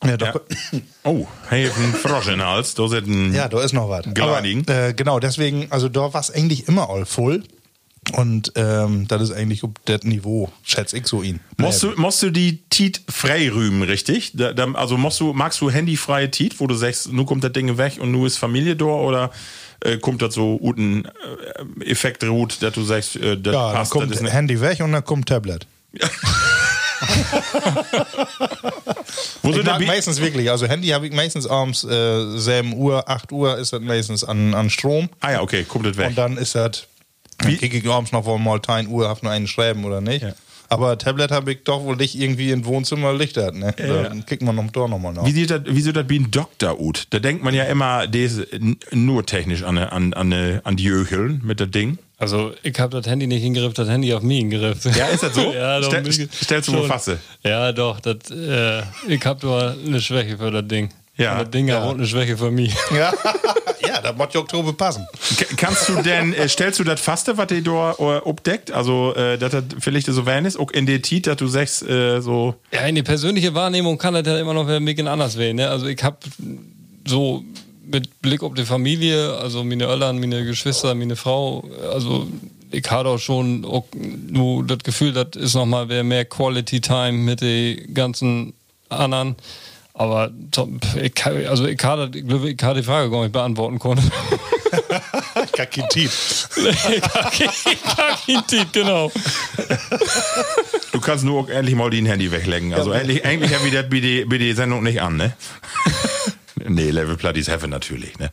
Ja, da, Ja. Oh, hey, ein Frosch in den Hals, da sind ein ja, da ist noch was. Aber, äh, genau, deswegen, also da war es eigentlich immer all voll. Und ähm, das ist eigentlich auf das Niveau, schätze ich so ihn. Musst du, musst du die Tiet frei rühmen, richtig? Da, da, also musst du, magst du handyfreie Tiet, wo du sagst, nu kommt das Ding weg und nu ist Familie da oder äh, kommt das so guten äh, Effekt ruht, dass du sagst, äh, das ja, dann passt, kommt das ne Handy weg und dann kommt Tablet. Wo Ich mag meistens wirklich, also Handy habe ich meistens abends äh, 7 Uhr, 8 Uhr ist das meistens an, an Strom. Ah ja, okay, kommt das weg. Und dann ist das, Wie- dann kriege ich abends noch mal 10 Uhr, habe nur einen schreiben oder nicht. Ja. Aber Tablet habe ich doch wohl nicht irgendwie im Wohnzimmer Licht hat, ne? Dann kriegt man noch, doch nochmal nach. Wie sieht das, wie sieht das wie ein Doktor ut? Da denkt man ja immer, n- nur technisch an, an, an, an die Jöcheln mit dem Ding. Also, ich hab das Handy nicht hingeriffen, das Handy auf mich hingeriffen. Ja, ist das so? ja, doch. Mich- stellst du wohl. Fasse? Ja, doch. Das, äh, ich hab doch eine Schwäche für das Ding. Ja. Und Das Ding auch eine Schwäche für mich. Ja, ja da muss ja Oktober passen. Kannst du denn, äh, stellst du das Faste, was dir da äh, obdeckt? Also, äh, dass das vielleicht so werden ist, auch in der Tiet, dass du sagst, äh, so, Ja, in die persönliche Wahrnehmung kann das ja immer noch ein bisschen anders werden. Ne? Also ich habe so mit Blick auf die Familie, also meine Eltern, meine Geschwister, meine Frau, also ich habe auch schon auch nur das Gefühl, das ist nochmal mehr Quality Time mit den ganzen anderen. Aber ich, kann- also ich habe ich glaube, ich habe die Frage gar nicht beantworten konnte. Ich habe keinen Tipp, genau. du kannst nur auch endlich mal dein Handy weglegen. Also, endlich, eigentlich haben wir die, die Sendung nicht an, ne? nee, Level Platties Heaven natürlich, ne?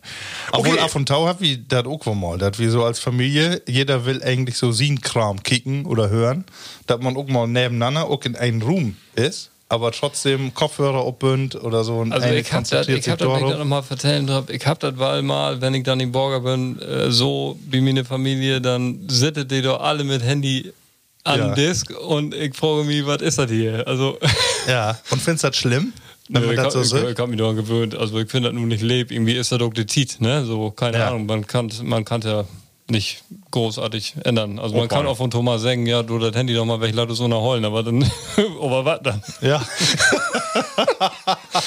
Obwohl Okay. ab und tau hab wie das auch mal, dass wir so als Familie, jeder will eigentlich so sin Kram kicken oder hören, dass man auch mal nebeneinander auch in einem Room ist, aber trotzdem Kopfhörer abbünd oder so. Und Also ich hab das, ich hab das, wenn ich darauf. das nochmal vertellen darf, ich hab das weil mal, wenn ich dann in Borger bin, äh, so wie meine Familie, dann sittet die doch alle mit Handy an Ja. Disk und ich frage mich, was ist das hier? Also, Ja, und findest du das schlimm? Wenn Nö, man ich, das hab, so ich, ich hab mich daran gewöhnt. Also ich finde das nun nicht leb. Irgendwie ist das doch die Tit, ne? So, keine Ja. Ahnung. Man kann, man kann ja nicht großartig ändern. Also man Opa. kann auch von Thomas sagen, ja, du das Handy doch mal weg, lass es heulen, aber dann, aber was dann? Ja.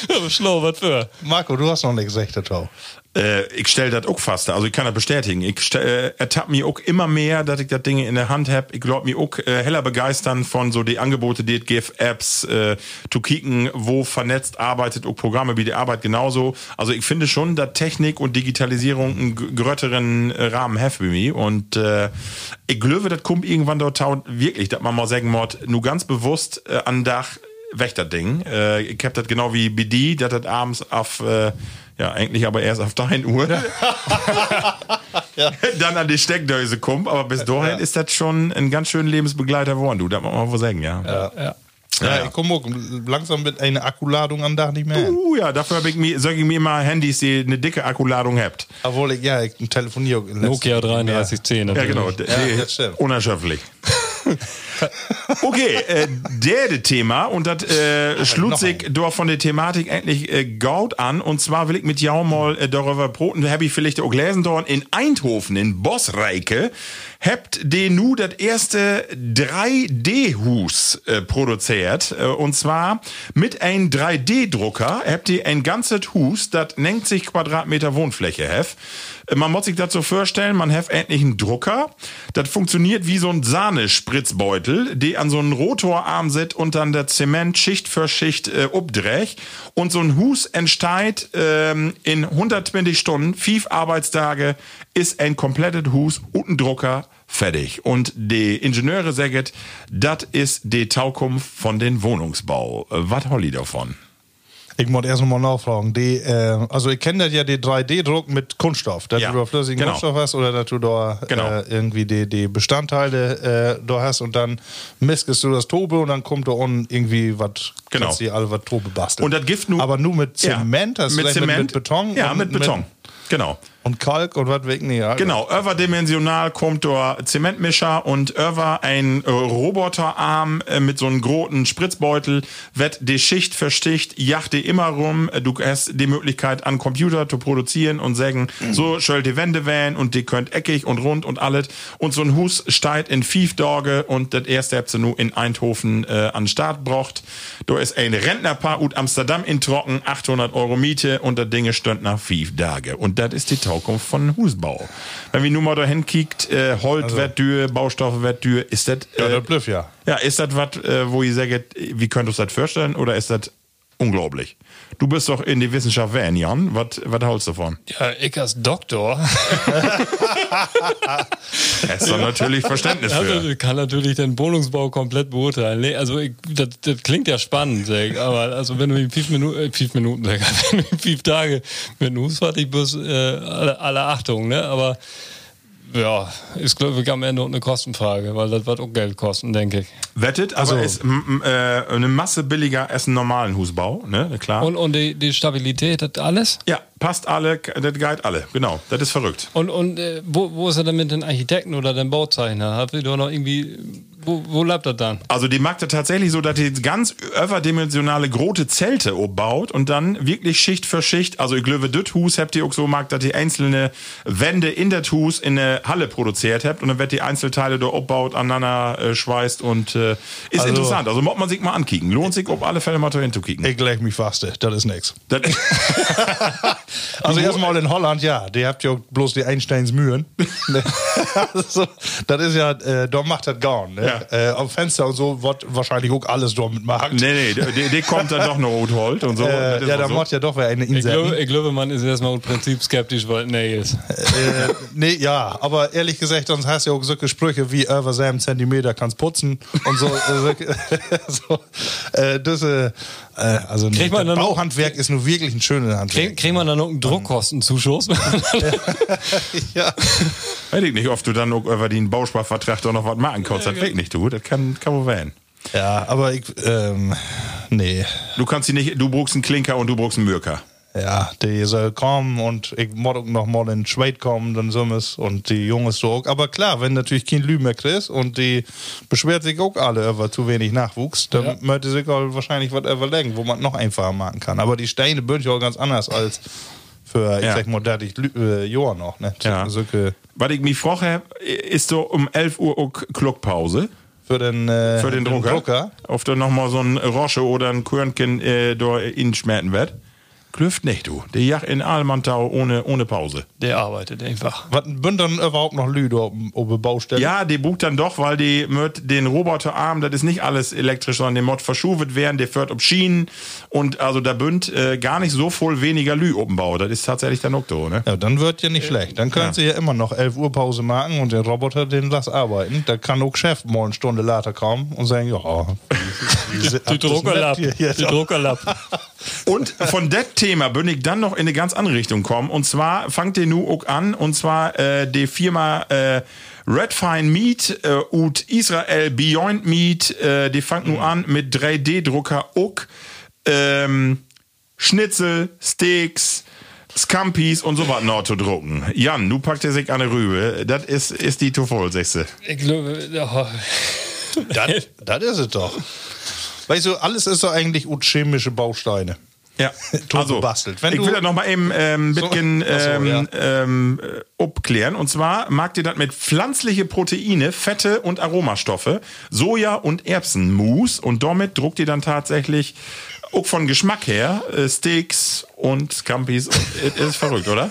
Aber schlau, was für? Marco, du hast noch nicht gesagt, auch. Äh, ich stelle das auch fast. Also ich kann das bestätigen. Ich äh, ertappe mich auch immer mehr, dass ich das Ding in der Hand habe. Ich glaube mich auch äh, heller begeistern von so die Angebote, die es gibt, Apps, äh, zu kicken, wo vernetzt arbeitet, auch Programme wie die Arbeit genauso. Also ich finde schon, dass Technik und Digitalisierung einen größeren äh, Rahmen have für mich. Und äh, ich glaube, das kommt irgendwann dort wirklich, dass man mal sagen muss, nur ganz bewusst äh, an Dach weg das Ding. Äh, ich hab das genau wie BD, dass das abends auf, äh, ja, eigentlich aber erst auf 3 Uhr. dann an die Steckdöse kommt. Aber bis dahin ist das schon ein ganz schöner Lebensbegleiter geworden, du. Das muss man wohl sagen, ja. Ja. Ja, ich komme auch langsam mit einer Akkuladung am Tag nicht mehr hin. Uh, ja, dafür habe ich mir, sag ich mir immer Handys, die eine dicke Akkuladung habt. Obwohl ich, ja, ich telefoniere. Nokia Zeit mehr. 3310. Ja, genau. Ja, das stimmt. Unerschöpflich. okay, äh, der de Thema und das äh, schlug sich doch von der Thematik endlich äh, gaut an und zwar will ich mit jou mal äh, darüber broten, hab ich vielleicht auch gelesen in Eindhoven, in Bossreike, habt de nu das erste 3D-Hus äh, produziert äh, und zwar mit einem 3D-Drucker habt ihr ein ganzes Hus, das 90 Quadratmeter Wohnfläche hef. Äh, Man muss sich dazu vorstellen, man hat endlich einen Drucker. Das funktioniert wie so ein Sahnespritzbeutel, die an so einen Rotorarm sitzt und dann der Zement Schicht für Schicht äh, obdreht. Und so ein Hus entsteht ähm, in 120 Stunden, fünf Arbeitstage, ist ein komplettes Hus und ein Drucker fertig. Und die Ingenieure sagen, das ist die Taukunft von den Wohnungsbau. Was holli davon? Ich muss erst mal nachfragen. Die, äh, also ich kenne das ja, den 3D-Druck mit Kunststoff. Dass Ja, du da flüssigen genau. Kunststoff hast oder dass du da Genau. äh, irgendwie die, die Bestandteile äh, da hast und dann miskest du das Tobe und dann kommt da unten irgendwie was, Genau. kannst du alle was Tobe basteln. Und das Gift nur. Aber nur mit Zement, ja, mit Zement. mit, mit Beton? Ja, mit Beton. Genau. Und Kalk und was weg? Nee, ja. Genau, überdimensional kommt da Zementmischer und über ein äh, Roboterarm äh, mit so einem großen Spritzbeutel wird die Schicht für Schicht, jacht die immer rum. Äh, Du hast die Möglichkeit an Computer zu produzieren und sagen, so soll die Wände wählen und die könnt eckig und rund und alles. Und so ein Hus steigt in Tage und das erste habt ihr nur in Eindhoven äh, an den Start braucht. Da ist ein Rentnerpaar ut Amsterdam in Trocken, 800 Euro Miete und das Ding stönt nach fünf Tage. Und das ist die Taukunft von Husbau. Wenn wir nur mal dahin kickt, äh, Holz wird dür, Baustoffe wird dür, ist das, Ja, äh, das blöff ja. ja, ist das was, äh, wo ihr sagt, wie könnt ihr das vorstellen oder ist das unglaublich? Du bist doch in die Wissenschaft wählen, Jan. Was was hältst du davon? Ja, ich als Doktor Hast du natürlich Verständnis für. also, kann natürlich den Wohnungsbau komplett beurteilen. Nee, also ich, das, das klingt ja spannend, ich, aber also wenn du in fünf Minuten, äh, fünf Minuten, ich, wenn du in fünf Tage mit dem Hus fertig bist, äh, alle, alle Achtung, ne? Aber ja, ist glaube ich am Ende auch eine Kostenfrage, weil das wird auch Geld kosten, denke ich. Wettet, aber ist äh, eine Masse billiger als einen normalen Husbau, ne? Klar. Und, und die, die Stabilität, das alles? ja, passt alle, das geht alle. Genau, das ist verrückt. Und, und äh, wo, wo ist er denn mit den Architekten oder den Bauzeichner? Habt ihr doch noch irgendwie, wo, wo bleibt das dann? Also die macht das tatsächlich so, dass die ganz überdimensionale große Zelte baut und dann wirklich Schicht für Schicht, also ich glaube, das Hus habt ihr auch so gemacht, dass die einzelne Wände in das Hus in eine Halle produziert habt und dann wird die Einzelteile da abbaut, aneinander äh, schweißt und äh, ist Also- interessant. Also muss man sich mal ankicken. Lohnt sich auf alle Fälle mal dahin zu kicken. Ich leg mich fast, das ist nix. Das, Also erstmal in Holland, ja, die habt ja auch bloß die Einsteins Mühen. Das ist ja, äh, da macht das gar nicht. Ne? Ja. Äh, auf Fenster und so wird wahrscheinlich auch alles dort mitmachen. nee, nee, die, die kommt dann doch noch Rothold und so. Äh, ist ja, da so. macht ja doch wer eine Ich Insel. glaube, ich glaube, man ist erstmal im Prinzip skeptisch, weil nee ist. äh, nee, ja, aber ehrlich gesagt, sonst hast du ja auch solche Sprüche wie über 7 Zentimeter kannst putzen und so. äh, so äh, das, äh, also nee, Kriegt man dann noch- Bauhandwerk ist nur wirklich ein schönes Handwerk. Kriegen kriegen wir dann noch einen Druckkostenzuschuss? ja. Weiß ich nicht, ob du dann auch über den Bausparvertrag doch noch was machen kannst. Das weg nicht, du. Das kann, kann wohl werden. ja, aber ich, ähm, nee. Du kannst sie nicht, du brauchst einen Klinker und du brauchst einen Mürker. Ja, die soll kommen und ich muss auch noch mal in Schweit kommen, dann so es und die Jungs so auch. Aber klar, wenn natürlich kein Lü mehr kriegst und die beschwert sich auch alle über zu wenig Nachwuchs, dann Ja. möchte sich auch wahrscheinlich was überlegen, wo man noch einfacher machen kann. Aber die Steine sind ja auch ganz anders als für, ich Ja. sag mal, 30 Lü- äh, Jahre noch. Ne? Ja. Solche, Was ich mich frage, ist so um 11 Uhr auch Kluckpause für den, äh, für den Drucker. Ob da nochmal so ein Rosche oder ein Körnchen äh, da in schmerten wird. Klüft nicht, du. Der Jach in Almantau ohne, ohne Pause. Der arbeitet einfach. Was bünd dann überhaupt noch Lü da auf der Baustelle? Ja, die bucht dann doch, weil die mit den Roboterarm, das ist nicht alles elektrisch, sondern der Mod verschuvet werden, der fährt auf Schienen und also da bünd äh, gar nicht so voll weniger Lü oben Bau. Das ist tatsächlich dann auch so, ne? Ja, dann wird ja nicht schlecht. Dann können sie ja immer noch 11 Uhr Pause machen und den Roboter, den lass arbeiten. Da kann auch Chef mal eine Stunde later kommen und sagen, ja, Die Druckerlapp. Ja, Die Druckerlapp. Und von det Thema bin ich dann noch in eine ganz andere Richtung kommen. Und zwar fangt ihr nu auch an, und zwar äh, die Firma äh, Redfine Meat äh, und Israel Beyond Meat, äh, die fangt nu an mit 3D-Drucker auch ähm, Schnitzel, Steaks, Scampis und so was noch zu drucken. Jan, du packt er sich an der Rübe. Das ist, ist die sagst du. Ich glaube, oh, Das, das ist es doch. Weißt du, alles ist doch eigentlich gut chemische Bausteine. Ja, Tot also, gebastelt. Wenn ich du- will das noch mal eben ähm, So, bisschen so, ähm, ja. ähm, äh, abklären. Und zwar mag ihr das mit pflanzliche Proteine, Fette und Aromastoffe, Soja und Erbsenmus und damit druckt ihr dann tatsächlich auch von Geschmack her äh, Steaks und Scampis. Ist verrückt, oder?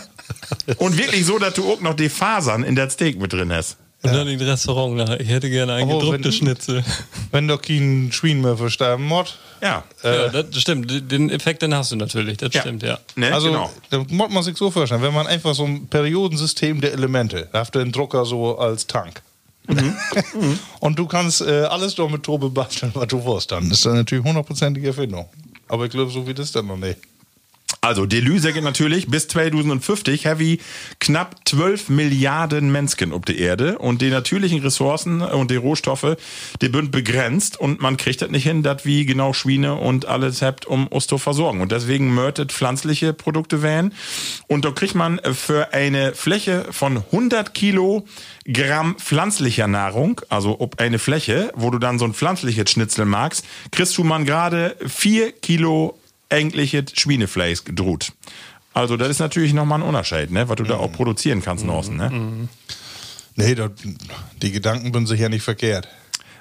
Und wirklich so, dass du auch noch die Fasern in der Steak mit drin hast. und dann in Restaurant nachher. Ich hätte gerne ein Oh, gedrucktes wenn- Schnitzel. Wenn doch kein Schwein mehr versterben muss. Ja. ja, das stimmt. Den Effekt, den hast du natürlich. Das stimmt, ja. Ne? Also, genau. da muss man sich so vorstellen, wenn man einfach so ein Periodensystem der Elemente, da hat der Drucker so als Tank. Mhm. Und du kannst äh, alles doch mit Tobe basteln, was du willst. Dann ist das natürlich hundertprozentige Erfindung. Aber ich glaube, so wie das dann noch nicht. Also, die Lüse geht natürlich bis 2050 heavy knapp 12 Milliarden Menschen auf der Erde und die natürlichen Ressourcen und die Rohstoffe, die sind begrenzt und man kriegt das nicht hin, dass wie genau Schweine und alles habt, um uns zu versorgen. Und deswegen mörtet pflanzliche Produkte wählen. Und da kriegt man für eine Fläche von 100 Kilogramm pflanzlicher Nahrung, also ob eine Fläche, wo du dann so ein pflanzliches Schnitzel magst, kriegst du man gerade 4 Kilo eigentliche Schweinefleisch gedruht. Also das ist natürlich nochmal ein Unterschied, ne? was du da auch produzieren kannst draußen. Ne? Nee, das, die Gedanken sind sicher nicht verkehrt.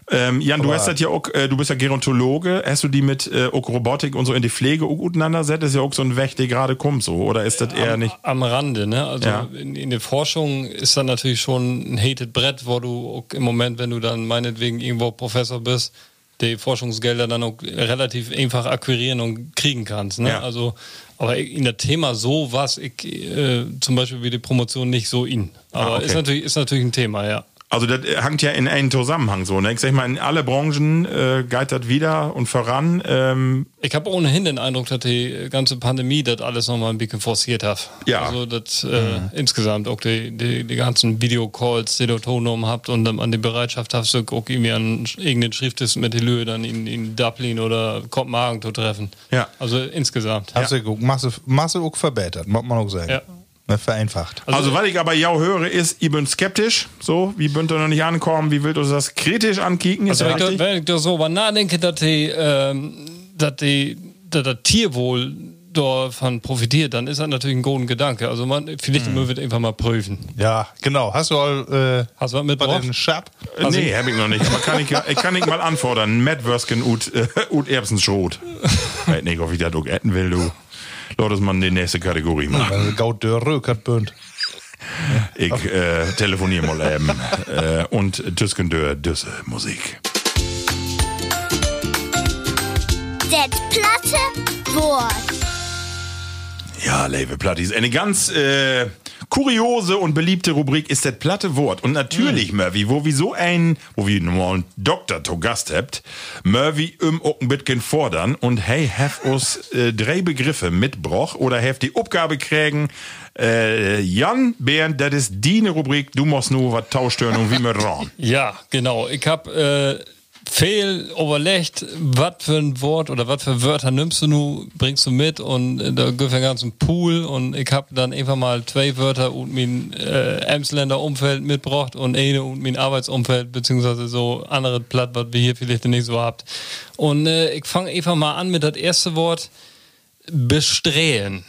Ähm, Jan, du Aber- hast das ja auch, äh, du bist ja Gerontologe, hast du die mit äh, auch Robotik und so in die Pflege auch auseinandersetzt? Das ist ja auch so ein Weg, der gerade kommt so, oder ist das eher nicht? Am Rande, ne? Also Ja. in, in der Forschung ist dann natürlich schon ein hated Brett, wo du auch im Moment, wenn du dann meinetwegen irgendwo Professor bist, die Forschungsgelder dann auch relativ einfach akquirieren und kriegen kannst. Ne? Ja. Also, aber in der Thema so was, ich äh, zum Beispiel wie die Promotion nicht so in. Aber Ah, okay. ist, natürlich, ist natürlich ein Thema, ja. Also das äh, hängt ja in einen Zusammenhang so. Ne? Ich sag mal, in alle Branchen äh, geht das wieder und voran. Ähm, Ich habe ohnehin den Eindruck, dass die ganze Pandemie das alles nochmal ein bisschen forciert hat. Ja. Also das äh, insgesamt auch die, die, die ganzen Videocalls, die du Tonum habt und dann an die Bereitschaft hast, du auch irgendwie an irgendeinen Schriftest mit Löhe dann in, in Dublin oder Kopenhagen zu treffen. Ja. Also insgesamt. Hast du geguckt, Masse, Masse auch verbessert, muss man auch sagen. Ja. Ne, Vereinfacht. also, was ich aber ja höre, ist, ihr bünd skeptisch. So, wie bünd ihr noch nicht ankommen? Wie wollt ihr das kritisch ankicken? Ist Also wenn das ich, da, wenn ich da so über nachdenke, dass die, ähm, dass die, dass das Tierwohl davon profitiert, dann ist das natürlich ein guter Gedanke. Also man, vielleicht mhm. wird einfach mal prüfen. Ja, genau. Hast du all, äh, Hast du was in den Schab? Äh, nee, hab ich noch nicht. Aber kann ich, ich kann ich mal anfordern. Matt Würsken ut, äh, ut Erbsenschrot. Weiß nicht, ob ich das auch essen will, du. Lass uns mal die nächste Kategorie machen. Also Gaut der Rökert bünd. Ich äh, telefoniere mal eben. äh, und Tüsken dör Düsse Musik. Det platte Wort. Ja, Lewe Plattis. Eine ganz äh, kuriose und beliebte Rubrik ist das platte Wort. Und natürlich, Murphy, wo wir so ein, wo wir mal einen Doktor zu Gast habt, Murphy im bisschen fordern und hey, have uns äh, drei Begriffe mitbroch oder have die Aufgabe kriegen, äh, Jan, Bernd, das ist die Rubrik, du musst nur was tauschen und wie wir ran. Ja, genau. Ich habe äh, viel überlegt, was für ein Wort oder was für Wörter nimmst du nu, bringst du mit und da gibt einen ganzen Pool und ich habe dann einfach mal zwei Wörter und mein äh, Emsländer Umfeld mitgebracht und eine und mein Arbeitsumfeld beziehungsweise so andere Platt, was wir hier vielleicht nicht so habt. Und äh, ich fange einfach mal an mit das erste Wort besträhen.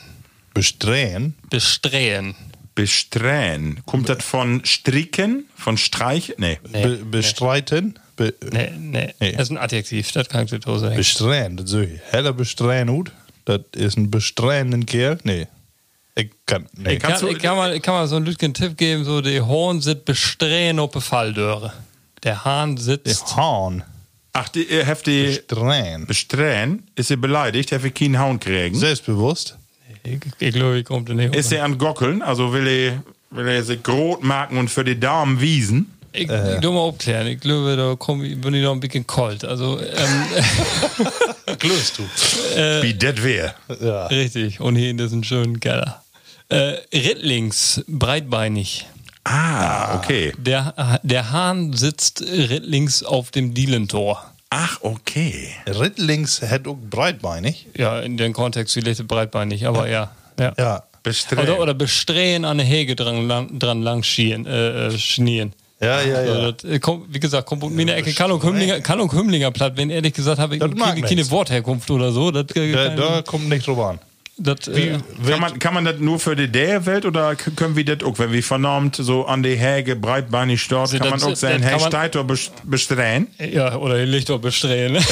Besträhen. Besträhen. Besträhen. Kommt das von stricken? Von streich? Nee. Be bestreiten. Be Nee, nee, Nee. Das ist ein Adjektiv, das kann ich dir so sagen. Besträhen, das ich. Heller besträhen. Das ist ein besträhenden Kerl. Nee. Ich kann. Nee. Ich kann- ich kann, mal, ich kann mal so einen Lütgen Tipp geben, so der Horn sitzt besträhen auf der Falldöre. Der Hahn sitzt. Hahn. Ach, die, ihr habt die Besträhen. besträhen, ist sie beleidigt, hat er keinen Hauen kriegen. Selbstbewusst. Ich, ich glaube, ich komme da nicht Ist er an Gockeln, also will er, will er sich rot machen und für die Damen wiesen. Ich, ich tu mal aufklären. Ich glaube, da komm, ich- bin ich noch ein bisschen kalt. Also, ähm, Klöst du. Wie das wär. Richtig. Und hier in diesem schönen Keller. Äh, Rittlings, breitbeinig. Ah, okay. Der, der Hahn sitzt rittlings auf dem Dielentor. Ach, okay. Rittlings hat auch breitbeinig. Ja, in dem Kontext vielleicht breitbeinig, aber ja. ja. Ja. Bestrebt. Oder, oder besträhen an der Hege dran, lang, dran lang schieren, äh, äh, schnieren. Ja, ja, ja. Also das, äh, kommt, wie gesagt, kommt in der Ecke Kann und Hümlinger, Kann platt. Wenn ehrlich gesagt habe ich mag keine. Wortherkunft oder so. Das, äh, Da, da kommt nicht drüber an. das, äh, Kann man, kann man das nur für die der-Welt oder k- können wir das auch, wenn wir vernormt so an die Häge breitbeinig dort, Also kann man auch sagen, das hey, kann man- Steiter best- bestreien? ja, oder die Lichter besträhen. Ne?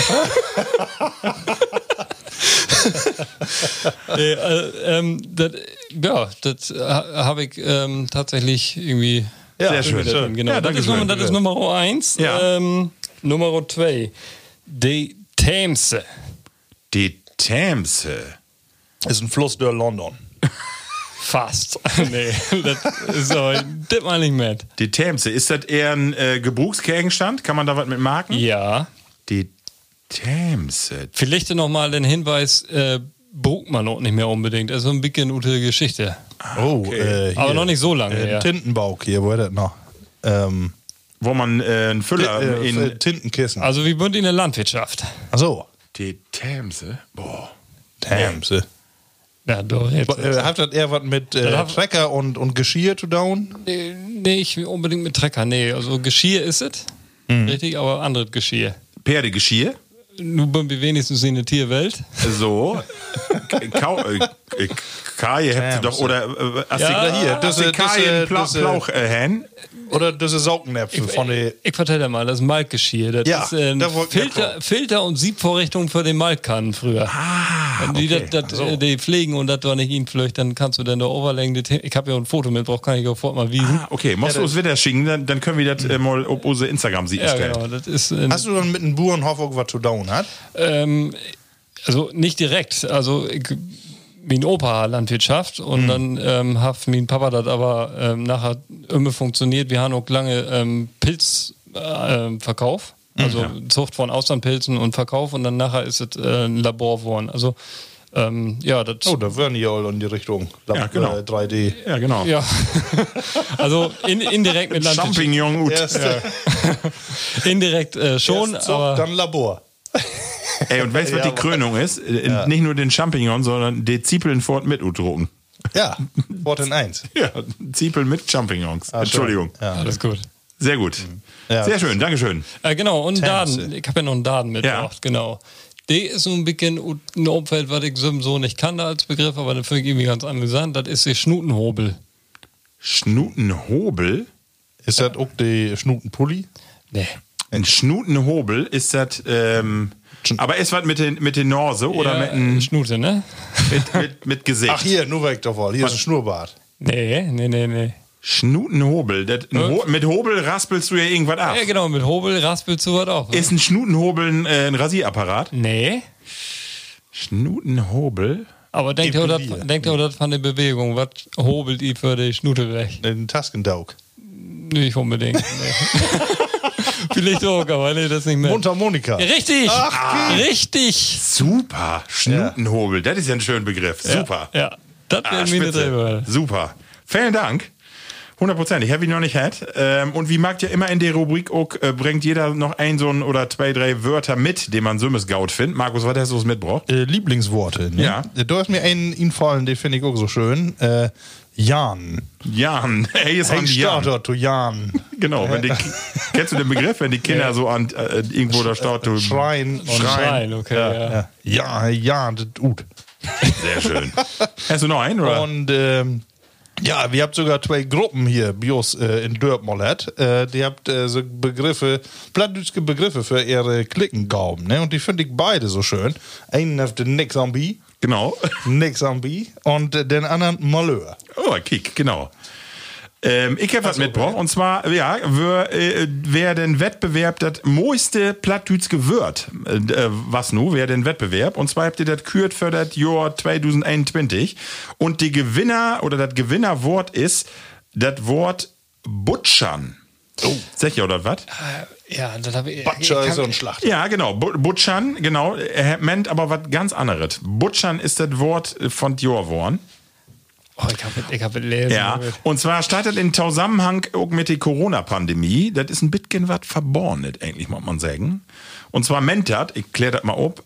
nee, äh, ähm, das, ja, das ha- habe ich ähm, tatsächlich irgendwie. Ja, Sehr schön. Drin, Genau, Ja, das, ist Nummer, schön. das ist Nummer eins. Ja. Ähm, Nummer zwei. Die Themse. Die Themse. Ist ein Fluss durch London. Fast. nee, das ist aber, das mal nicht mit. Die Themse. Ist das eher ein äh, Gebrauchsgegenstand? Kann man da was mit marken? Ja. Die Themse. Vielleicht noch mal den Hinweis, äh, braucht man auch nicht mehr unbedingt. Also ein bisschen gute Geschichte. Oh, okay. äh, hier. Aber noch nicht so lange Äh, her. Tintenbauch hier, wo ist das noch? Ähm, Wo man äh, einen Füller äh, in. äh, Tintenkissen. Also wir sind in der Landwirtschaft. Ach so. Die Themse? Boah. Sie. Ja, doch. Jetzt, Äh, hat das eher was mit äh, Trecker und, und Geschirr zu tun? nee, nicht unbedingt mit Trecker. Nee, also Geschirr ist es. Richtig, aber anderes Geschirr. Pferdegeschirr? Nun sind wir wenigstens in der Tierwelt. So. Kau äh, Kaje habt ihr doch, oder äh, hast Ja, hier, das, das, Kaje einen Pla das, äh, Plauch äh, Hen? Oder das ist Saugennäpfe von der. Ich vertelle dir mal, das ist Malkgeschirr. Das Ja, ist äh, ein da wollte ich Filter. Filter und Siebvorrichtung für den Malkkannen früher. Ah, Wenn die okay. das, das, äh, die pflegen und das war nicht ihnen flöcht, dann kannst du dann da overlegen. Ich habe ja ein Foto mitgebracht, kann ich auch sofort mal wiesen. Ah, okay, musst du uns wieder schicken, dann, dann können wir das äh, mal auf unsere Instagram-Seite ja, stellen. genau. Das ist, äh, Hast du dann mit einem Burenhof auch was zu tun hat? ähm, also nicht direkt. Also ich, mein Opa Landwirtschaft und Mhm. dann ähm, hat mein Papa das aber ähm, nachher immer funktioniert. Wir haben auch lange ähm, Pilzverkauf. Äh, Verkauf. Mhm. also Zucht von Auslandpilzen und Verkauf und dann nachher ist es äh, ein Labor geworden. Also ähm, ja, das Oh, da wären die ja all in die Richtung. Lab- Ja, genau. äh, 3D. Ja, genau. ja. also in, indirekt mit Landwirtschaft. Champignon gut. Erst, ja. Indirekt äh, schon, Erst Zucht, aber dann Labor. Ey, und weißt du, was die Ja, Krönung ist? Äh, Nicht nur den Champignon, sondern die Zwiebeln fort mit udrucken. Ja, Wort in 1. Ja, Zwiebeln mit Champignons. Entschuldigung. Ja. alles gut. Sehr gut. Ja. Sehr schön, Dankeschön. Äh, genau, und Tänze. Daten. Ich habe ja noch einen Daten mitgebracht, genau. Die ist so ein bisschen ein Umfeld, was ich so nicht kannte als Begriff, aber das finde ich irgendwie ganz amüsant. Das ist die Schnutenhobel. Schnutenhobel? Ist das auch die Schnutenpulli? Nee. Ein Schnutenhobel ist das, ähm, aber ist was mit den, mit den Norse oder ja, mit, ein, Schnute, ne? mit, mit, mit Gesicht? Ach, hier, nur weg davon. Hier ist ein Schnurrbart. Nee, nee, nee, nee. Schnutenhobel. Das, ein Ho mit Hobel raspelst du ja irgendwas ab. Ja, genau, mit Hobel raspelst du was auch. Ist ein Schnutenhobel ein, äh, ein Rasierapparat? Nee. Schnutenhobel? Aber denkt ihr, das, denkt ihr, das von der Bewegung, was hobelt ihr für die Schnute weg? Den Taskendaug. Nicht unbedingt. Nee. Vielleicht auch, aber nee, das nicht mehr. Mundharmonika. Ja, richtig! Ach, richtig! Super. Schnutenhobel. Das ist ja ein schöner Begriff. Super. Ja, das Ah, wäre meine spitze. Drehwahl. Super. Vielen Dank. 100 Ich habe ihn noch nicht had. Ähm, und wie mag ja immer in der Rubrik auch, äh, bringt jeder noch ein so ein oder zwei, drei Wörter mit, den man Sümmes Gaut findet. Markus, was hast du mitgebracht? Äh, Lieblingsworte. Ne? Ja. Da ist mir ein infallen, den finde ich auch so schön. Äh, Jan. Jan. Hey, ist Ein an Jan. Jan. Genau. Wenn die, kennst du den Begriff, wenn die Kinder so an äh, irgendwo da staut? du- Schreien und Schreien, okay, ja. Ja, ja, ja, das ist gut. Sehr schön. Hast du noch einen? Oder? Und ähm, ja, wir habt sogar zwei Gruppen hier, Bios äh, in Dörpmollet. Äh, die habt äh, so Begriffe, plattdütske Begriffe für ihre Klickengauben. Ne? Und die finde ich beide so schön. Einen auf den Nix am Bi, genau. Nix am Bi und äh, den anderen Malheur. Oh, Kick, genau. Ähm, ich habe was mitgebracht. Und zwar, ja, wer, äh, wer den Wettbewerb das moiste Plattdütske wird. Äh, äh, was nu? Wer den Wettbewerb? Und zwar habt ihr das kürt für das Jahr 2021. Und die Gewinner oder das Gewinnerwort ist das Wort Butschern. Oh. Ja, oder was? Ja, das habe ich. Butcher ist so ein Schlachter. Ja, genau. Bu- Butchern, genau. Er meint aber was ganz anderes. Butchern ist das Wort von Jorworn. Oh, ich habe ich hab lesen. Ja, und zwar startet in Zusammenhang auch mit der Corona-Pandemie. Das ist ein bisschen was verbornet, eigentlich, muss man sagen. Und zwar meint das, ich klär das mal ob,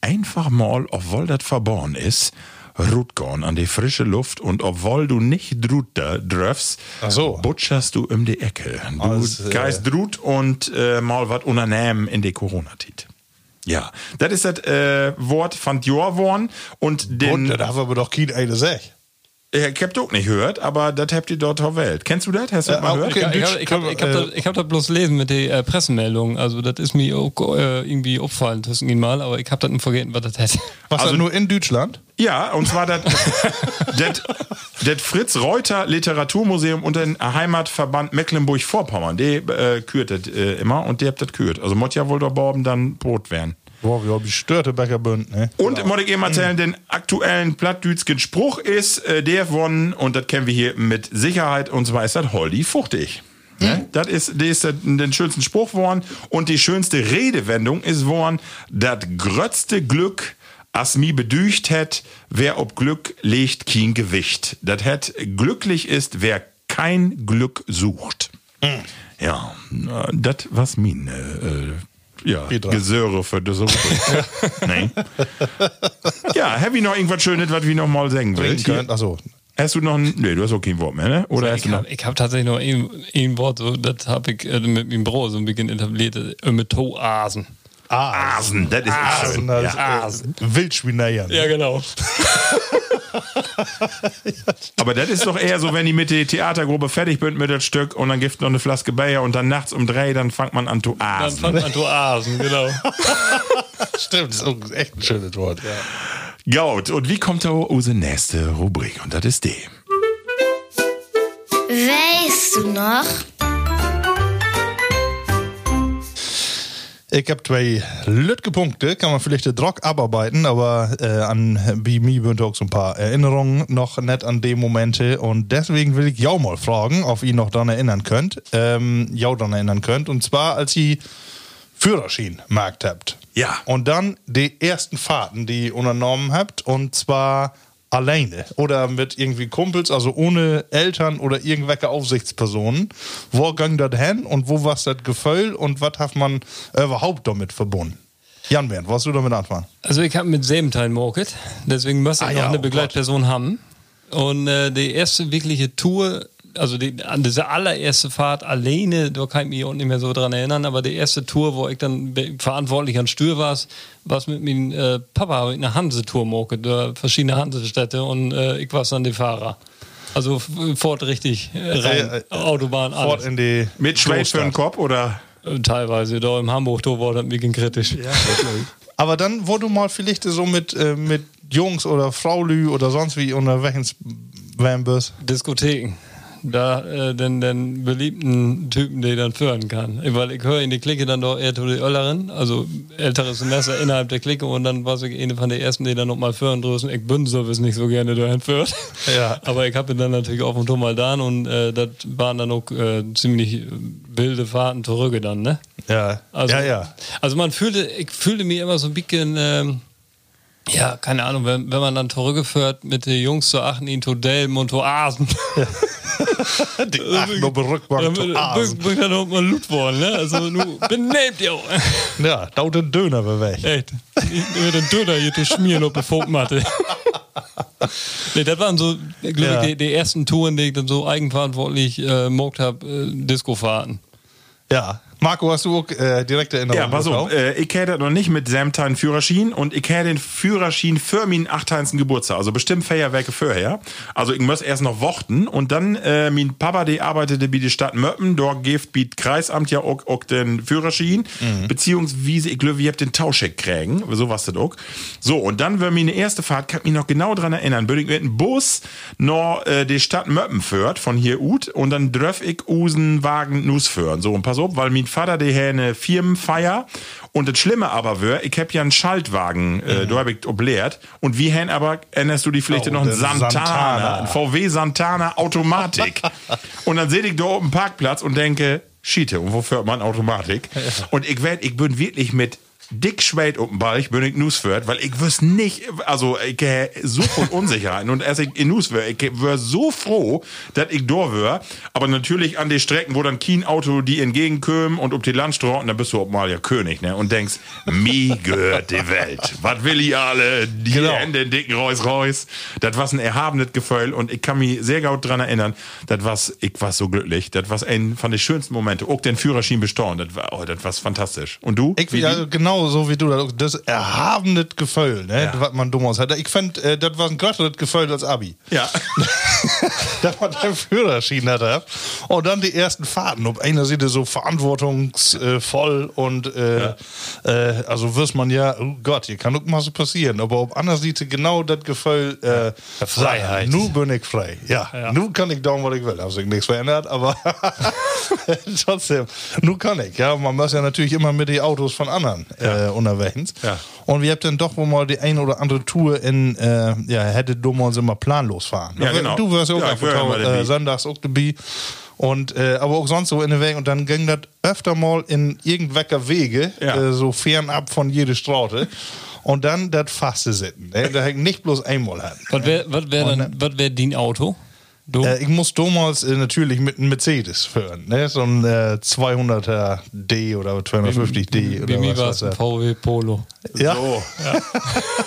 einfach mal, obwohl das verborgen ist, Rutgorn an die frische Luft und obwohl du nicht drut da dröfst, so. butcherst du um die Ecke. Du Also, äh, geist drut und äh, mal was unternehmen in die Corona-Tit. Ja, das ist das äh, Wort von Jorworn und den. Und da haben wir aber doch kein eine Sech. Ich hab das nicht gehört, aber das habt ihr dort auf Welt. Kennst du das? Hast du das Äh, mal okay. gehört? Ich, ich, hab, ich, hab, ich, hab das, ich hab das bloß lesen mit den äh, Pressemeldungen. Also, das ist mir auch äh, irgendwie aufgefallen zwischen ihnen mal, aber ich hab das nicht vergessen, was das heißt. Was Also- nur in Deutschland? Ja, und zwar das Fritz Reuter Literaturmuseum und den Heimatverband Mecklenburg-Vorpommern. Die äh, kürt das äh, immer und die habt das kürt. Also muss ja wohl der Borben dann Brot werden. Boah, wir haben gestörte Bäckerbünd, ne? Und muss ich eben erzählen, den aktuellen plattdütschen Spruch ist, äh, der von, und das kennen wir hier mit Sicherheit, und zwar ist das Holdi fuchtig. Ne? Das ist, das ist der- den schönsten Spruch worden. Und die schönste Redewendung ist worden, das grötzte Glück, as mi bedücht hätt, wer ob Glück legt kein Gewicht. Das hätt glücklich ist, wer kein Glück sucht. Ja, äh, das was min, äh, ja, Petra. Gesöre für das nee. Ja, have ich noch irgendwas Schönes, was wir noch mal sagen willst? Trinken. Achso. Hast du noch ein, nee, du hast auch kein Wort mehr, ne? Oder hast Ich du noch? habe hab tatsächlich noch ein, ein Wort, so, das habe ich äh, mit meinem Bro so ein bisschen etabliert, äh, mit Toasen. Asen, das ist Asen, schön. das Ja. ist, äh, Wildschwineiern. Ja, genau. Aber das ist doch eher so, wenn die mit der Theatergruppe fertig sind mit dem Stück und dann gibt noch eine Flaske Bayer und dann nachts um drei, dann fängt man an zu Dann asen. fand man Toasen, genau. Stimmt, das ist echt ein schönes Wort. Ja. Gut, und wie kommt da unsere nächste Rubrik? Und das ist die. Weißt du noch? Ich habe zwei lütge Punkte, kann man vielleicht den Druck abarbeiten, aber äh, an bei mir sind auch so ein paar Erinnerungen noch nicht an die Momente und deswegen will ich jou mal fragen, ob ihr noch daran erinnern könnt, ähm, jou daran erinnern könnt und zwar als ihr Führerschein markt habt. Ja. Und dann die ersten Fahrten, die ihr unternommen habt und zwar alleine oder mit irgendwie Kumpels, also ohne Eltern oder irgendwelche Aufsichtspersonen. Wo ging das hin und wo war das Gefühl und was hat man überhaupt damit verbunden? Jan Bernd, was du damit anfangen? Also ich habe mit Sebental Market, deswegen müsste ich Ah noch ja, eine oh Begleitperson haben. Und äh, die erste wirkliche Tour, also die, an diese allererste Fahrt alleine, da kann ich mich auch nicht mehr so dran erinnern, aber die erste Tour, wo ich dann verantwortlich an Stür war, war mit meinem äh, Papa habe ich eine Hansetour Market, da verschiedene Hansestädte und äh, ich war dann der Fahrer. Also f- Ford richtig äh, rein, Äh, äh, Autobahn, Fort alles. in die Mit Schweiz für den. Kopf oder? Äh, Teilweise, da im Hamburg, da war das ein bisschen kritisch. Aber dann, wo du mal vielleicht so mit, äh, mit Jungs oder Fraulü oder sonst wie unterwegs werden bist. Diskotheken. Da äh, den, den beliebten Typen, den ich dann führen kann. Weil ich höre in die Clique dann doch eher zu die Öllerin, also älteres Semester innerhalb der Clique und dann war ich eine von den ersten, die dann noch mal führen drüßen. Ich bin sowieso nicht so gerne dahin führt. Ja. Aber ich habe ihn dann natürlich auf und zu mal da und äh, das waren dann auch äh, ziemlich wilde Fahrten zurück dann, ne? Ja, Also, ja, ja. Also man fühlte, ich fühlte mich immer so ein bisschen, ähm, ja, keine Ahnung, wenn, wenn man dann zurückgeführt mit den Jungs zu achten, in Todelm und Oasen. Die achten auf der Rückbank Dann zu Asen. ich dann auch mal Loot worden, ne? Also, nu, benebt ihr. Ja, da den Döner weg. Echt. Ich will den Döner hier zu schmieren auf der Folkmatte. nee, das waren so, glaub Ja. ich, die, die ersten Touren, die ich dann so eigenverantwortlich äh, mogt habe, äh, Discofahrten. Ja. Marco, hast du auch äh, direkte Erinnerungen? Ja, pass auf, äh, ich hätte noch nicht mit Samtine Führerschein und ich hätte den Führerschein für meinen 18. Geburtstag, also bestimmt Feierwerke vorher. Also ich muss erst noch warten und dann, äh, mein Papa, der arbeitete bei der Stadt Möppen, dort gibt bietet Kreisamt ja auch, auch den Führerschein, beziehungsweise, ich glaube, ihr habt den Tauscheck kriegen, so was das auch. So, und dann war meine erste Fahrt, kann mich noch genau dran erinnern, bin ich mit einem Bus noch äh, die Stadt Möppen führt, von hier ut, und dann dröff ich usen Wagen Nuss führen. So, und pass auf, weil mein Vater, hat eine Firmenfeier, und das Schlimme aber wär, ich hab ja einen Schaltwagen, äh, du hab ich obleert, und wie hen aber, erinnerst du die Pflicht Oh, noch einen Santana, Santana. ein VW Santana Automatik. und dann seh ich da oben Parkplatz und denke, Schiete und wofür man Automatik. Und ich werd, ich bin wirklich mit dick auf dem Ball, bin ich Nusfört, weil ich wüs nicht, also ich äh, so von Unsicherheiten und als ich in Nusfört, ich wär so froh, dass ich da wär, aber natürlich an den Strecken, wo dann kein Auto die entgegenkommen und ob die Landstraße, dann bist du auch mal ja König, ne, und denkst, mir gehört die Welt. Was will ich alle? Die Genau. Hände in dicken Reus Reus. Das war ein erhabenes Gefühl und ich kann mich sehr gut dran erinnern, das war, ich war so glücklich, das war ein von den schönsten Momente, auch den Führerschein bestaunen, das war, oh, das war fantastisch. Und du? Ich, ja, die? Genau so wie du das, erhabene Gefühl, ne, Ja. was man dumm aus hat. Ich fand, äh, das war ein größeres Gefühl als Abi. Ja. da man den Führerschein hatte. Und dann die ersten Fahrten. Auf einer Seite so verantwortungsvoll und äh, äh, also wirst man ja, oh Gott, hier kann auch mal so passieren. Aber auf einer Seite genau das Gefühl, äh, Freiheit. Nu bin ich frei. Ja, nu kann ich tun, was ich will. Hat sich nichts verändert, aber trotzdem, nu kann ich. Ja, man muss ja natürlich immer mit den Autos von anderen äh, unterwegs. Ja. Und wir habt dann doch wohl mal die ein oder andere Tour in, äh, ja, hätte dumm uns immer planlos fahren. Ja, genau. Du wirst ja auch Ja, immer äh, sonntags auch dabei. Und, äh, aber auch sonst so in der Weg. Und dann ging das öfter mal in irgendwelcher Wege, Ja. äh, so fernab von jeder Straße. Und dann das Faste sitten. Ne? Da häng nicht bloß einmal hat. Was wäre wär dann, was wär dein Auto? Du? Äh, ich muss damals äh, natürlich mit einem Mercedes fahren. Ne? So ein äh, 200er D oder 250D Bei oder mir was war weiß es ein. VW Polo. Ja. So.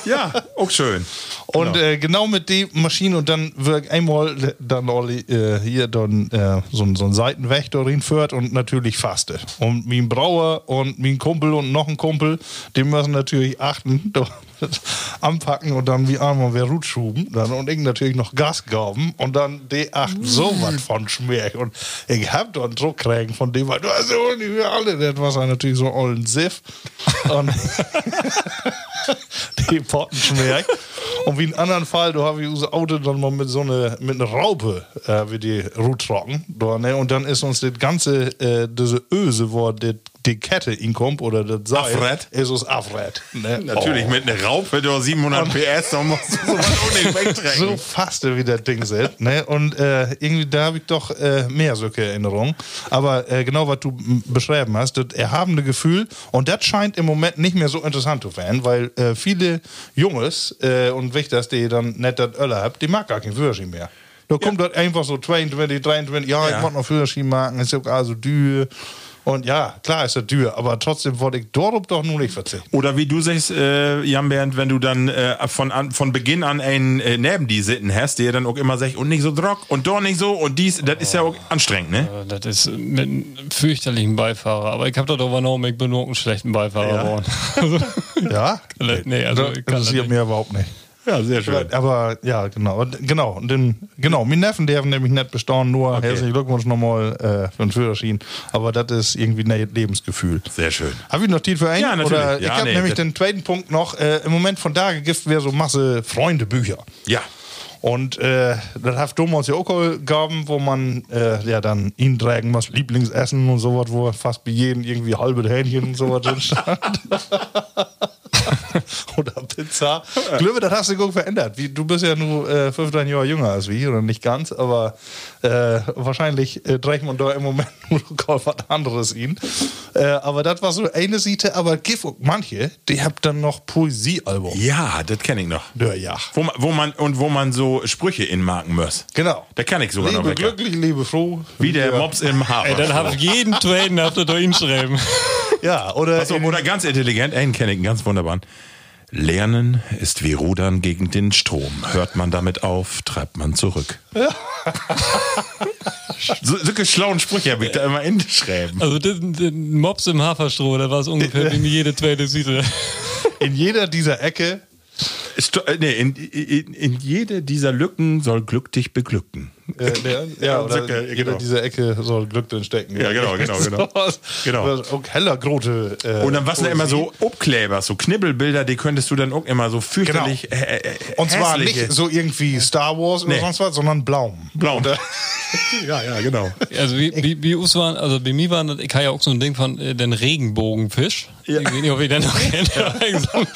Ja. auch schön. Und äh, genau mit der Maschine und dann wird einmal dann Olli, äh, hier dann äh, so, ein- so ein Seitenweg darin führt und natürlich faste. Und mein Brauer und mein Kumpel und noch ein Kumpel, die müssen natürlich achten, anpacken und dann wie einmal wer Rutschuben dann und ich natürlich noch Gas gaben und dann die achten so was von Schmerz und ich hab da einen Druck kriegen von dem, weil du hast ja nicht für alle, das war natürlich so ein ollen Siff und die Potten schmeckt. Und wie in anderen Fall, da habe ich unser Auto dann mal mit so einer mit einer Raupe äh, wie die Rut trocken. Da, ne? Und dann ist uns das ganze, äh, diese Öse, wo die, die Kette inkommt oder das Seil, Afred? ist uns Afred. Ne? Natürlich Oh. mit einer Raupe, du hast 700 PS, da musst du sowas auch nicht so wegtrecken. fast wie das Ding ist. Ne? Und äh, irgendwie, da habe ich doch äh, mehr solche Erinnerungen. Aber äh, genau, was du beschrieben hast, das erhabene Gefühl. Und das scheint im Moment nicht mehr so interessant zu werden, weil äh, viele Junges äh, und Wichters, die dann nicht das Öller haben, die mag gar keinen Führerschein mehr. Da kommt dort einfach so 22, 23, ja, Ja. ich muss noch Führerschein machen, ist ja auch also dür. Und ja, klar ist das dür, aber trotzdem wollte ich darauf doch nur nicht verzichten. Oder wie du sagst, äh, Jan Bernd, wenn du dann äh, von, an, von Beginn an einen äh, neben die sitten hast, der dann auch immer sagt, und nicht so drock und doch nicht so und dies, das ist ja auch anstrengend, ne? Äh, Das ist mit einem fürchterlichen Beifahrer. Aber ich habe darüber noch, ich bin nur einen schlechten Beifahrer Ja. geworden. Also, Ja? nee, also das kann das interessiert nicht. mir überhaupt nicht. Ja, sehr schön. Aber ja, genau. Genau. Und den, genau, mein Neffen, der haben nämlich nicht bestanden, nur Okay. herzlichen Glückwunsch nochmal äh, für den Führerschein. Aber das ist irgendwie ein Lebensgefühl. Sehr schön. Habe ich noch Titel für einen? Ja, natürlich. Oder ich Ja, habe nee, nämlich den zweiten Punkt noch. Äh, Im Moment von da gibt wäre so Masse Freundebücher. Ja. Und äh, das hat damals ja auch gegeben, wo man äh, ja dann ihn tragen muss, Lieblingsessen und sowas, wo fast bei jedem irgendwie halbe Hähnchen und sowas drin stand. oder Pizza. Ich glaube, das hast du gut verändert. Wie, du bist ja nur äh, 15 Jahre jünger als wir, oder nicht ganz, aber äh, wahrscheinlich äh, trägt man da im Moment nur kaum was anderes ihn. Äh, aber das war so eine Seite, aber auch manche, die habt dann noch Poesiealbum. Ja, das kenne ich noch. Ja, ja. Wo man, wo man, und wo man so Sprüche inmarken muss. Genau. Da kann ich sogar noch Liebe wecker. glücklich, liebe froh. Wie der Ja. Mops im Hafer. Ey, dann hab ich jeden Traden habt ihr da hinschreiben. Ja, oder Achso, oder ganz intelligent, einen kenne ich, ganz wunderbaren. Lernen ist wie Rudern gegen den Strom. Hört man damit auf, treibt man zurück. so, solche schlauen Sprüche habe ich da immer hingeschrieben. Also den, den Mops im Haferstroh, da war es ungefähr wie jede zweite Seite. in jeder dieser Ecke. Sto äh, nee, in, in, in jede dieser Lücken soll Glück dich beglücken. Äh, der, ja, oder jeder genau. dieser Ecke soll Glück drin stecken. Ja, genau, genau, genau. Genau. Auch heller Grote. Äh, Und dann was da immer so Obkleber, so Knibbelbilder, die könntest du dann auch immer so fürchterlich Genau. äh, äh, Und zwar hässliche- nicht so irgendwie Star Wars oder Nee. sonst was, sondern Blaum. blau. Oder? ja, ja, genau. Also wie, wie, wie us waren, also bei mir waren das, ich habe ja auch so ein Ding von äh, den Regenbogenfisch. Ja. Ich weiß nicht, ob ihr den noch kennt. Da war ich so, ein-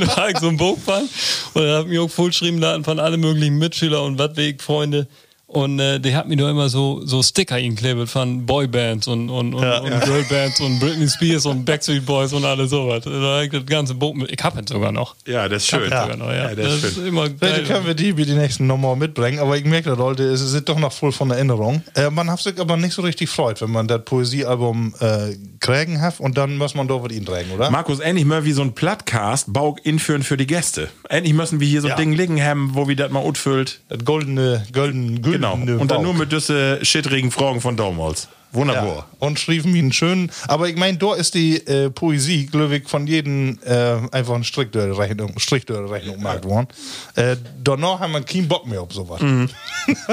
da war ich so ein Bogenfang und da ich mir auch vollschrieben laden von alle möglichen Mitschüler und Wattwegfreunde. Und äh, die hat mir nur immer so, so Sticker inklebt von Boybands und, und, und, Ja, und ja. Girlbands und Britney Spears und Backstreet Boys und alles sowas. Ich das ganze Boot mit. Ich hab ihn sogar noch. Ja, das ist schön. sogar noch, ja. Ja, das ist schön. immer Vielleicht geil. können wir die wie die nächsten nochmal mitbringen, aber ich merke, Leute, es sind doch noch voll von Erinnerung. Äh, man hat sich aber nicht so richtig freut, wenn man das Poesiealbum äh, kriegen hat und dann muss man doch mit ihnen tragen, oder? Markus, endlich mal wie so ein Plattcast Baug inführen für die Gäste. Endlich müssen wir hier so Ja. ein Ding liegen haben, wo wir das mal utfüllt. das goldene, golden, Genau. güldene Und dann Bauch. nur mit düsse shittrigen Fragen von Domholz. Wunderbar. Ja, und schrieben ihn schön. Aber ich meine, da ist die äh, Poesie, glaube ich, von jedem äh, einfach eine Strichdörrechnung Strichdörrechnung gemacht worden. Äh, danach haben wir keinen Bock mehr auf sowas. Mhm.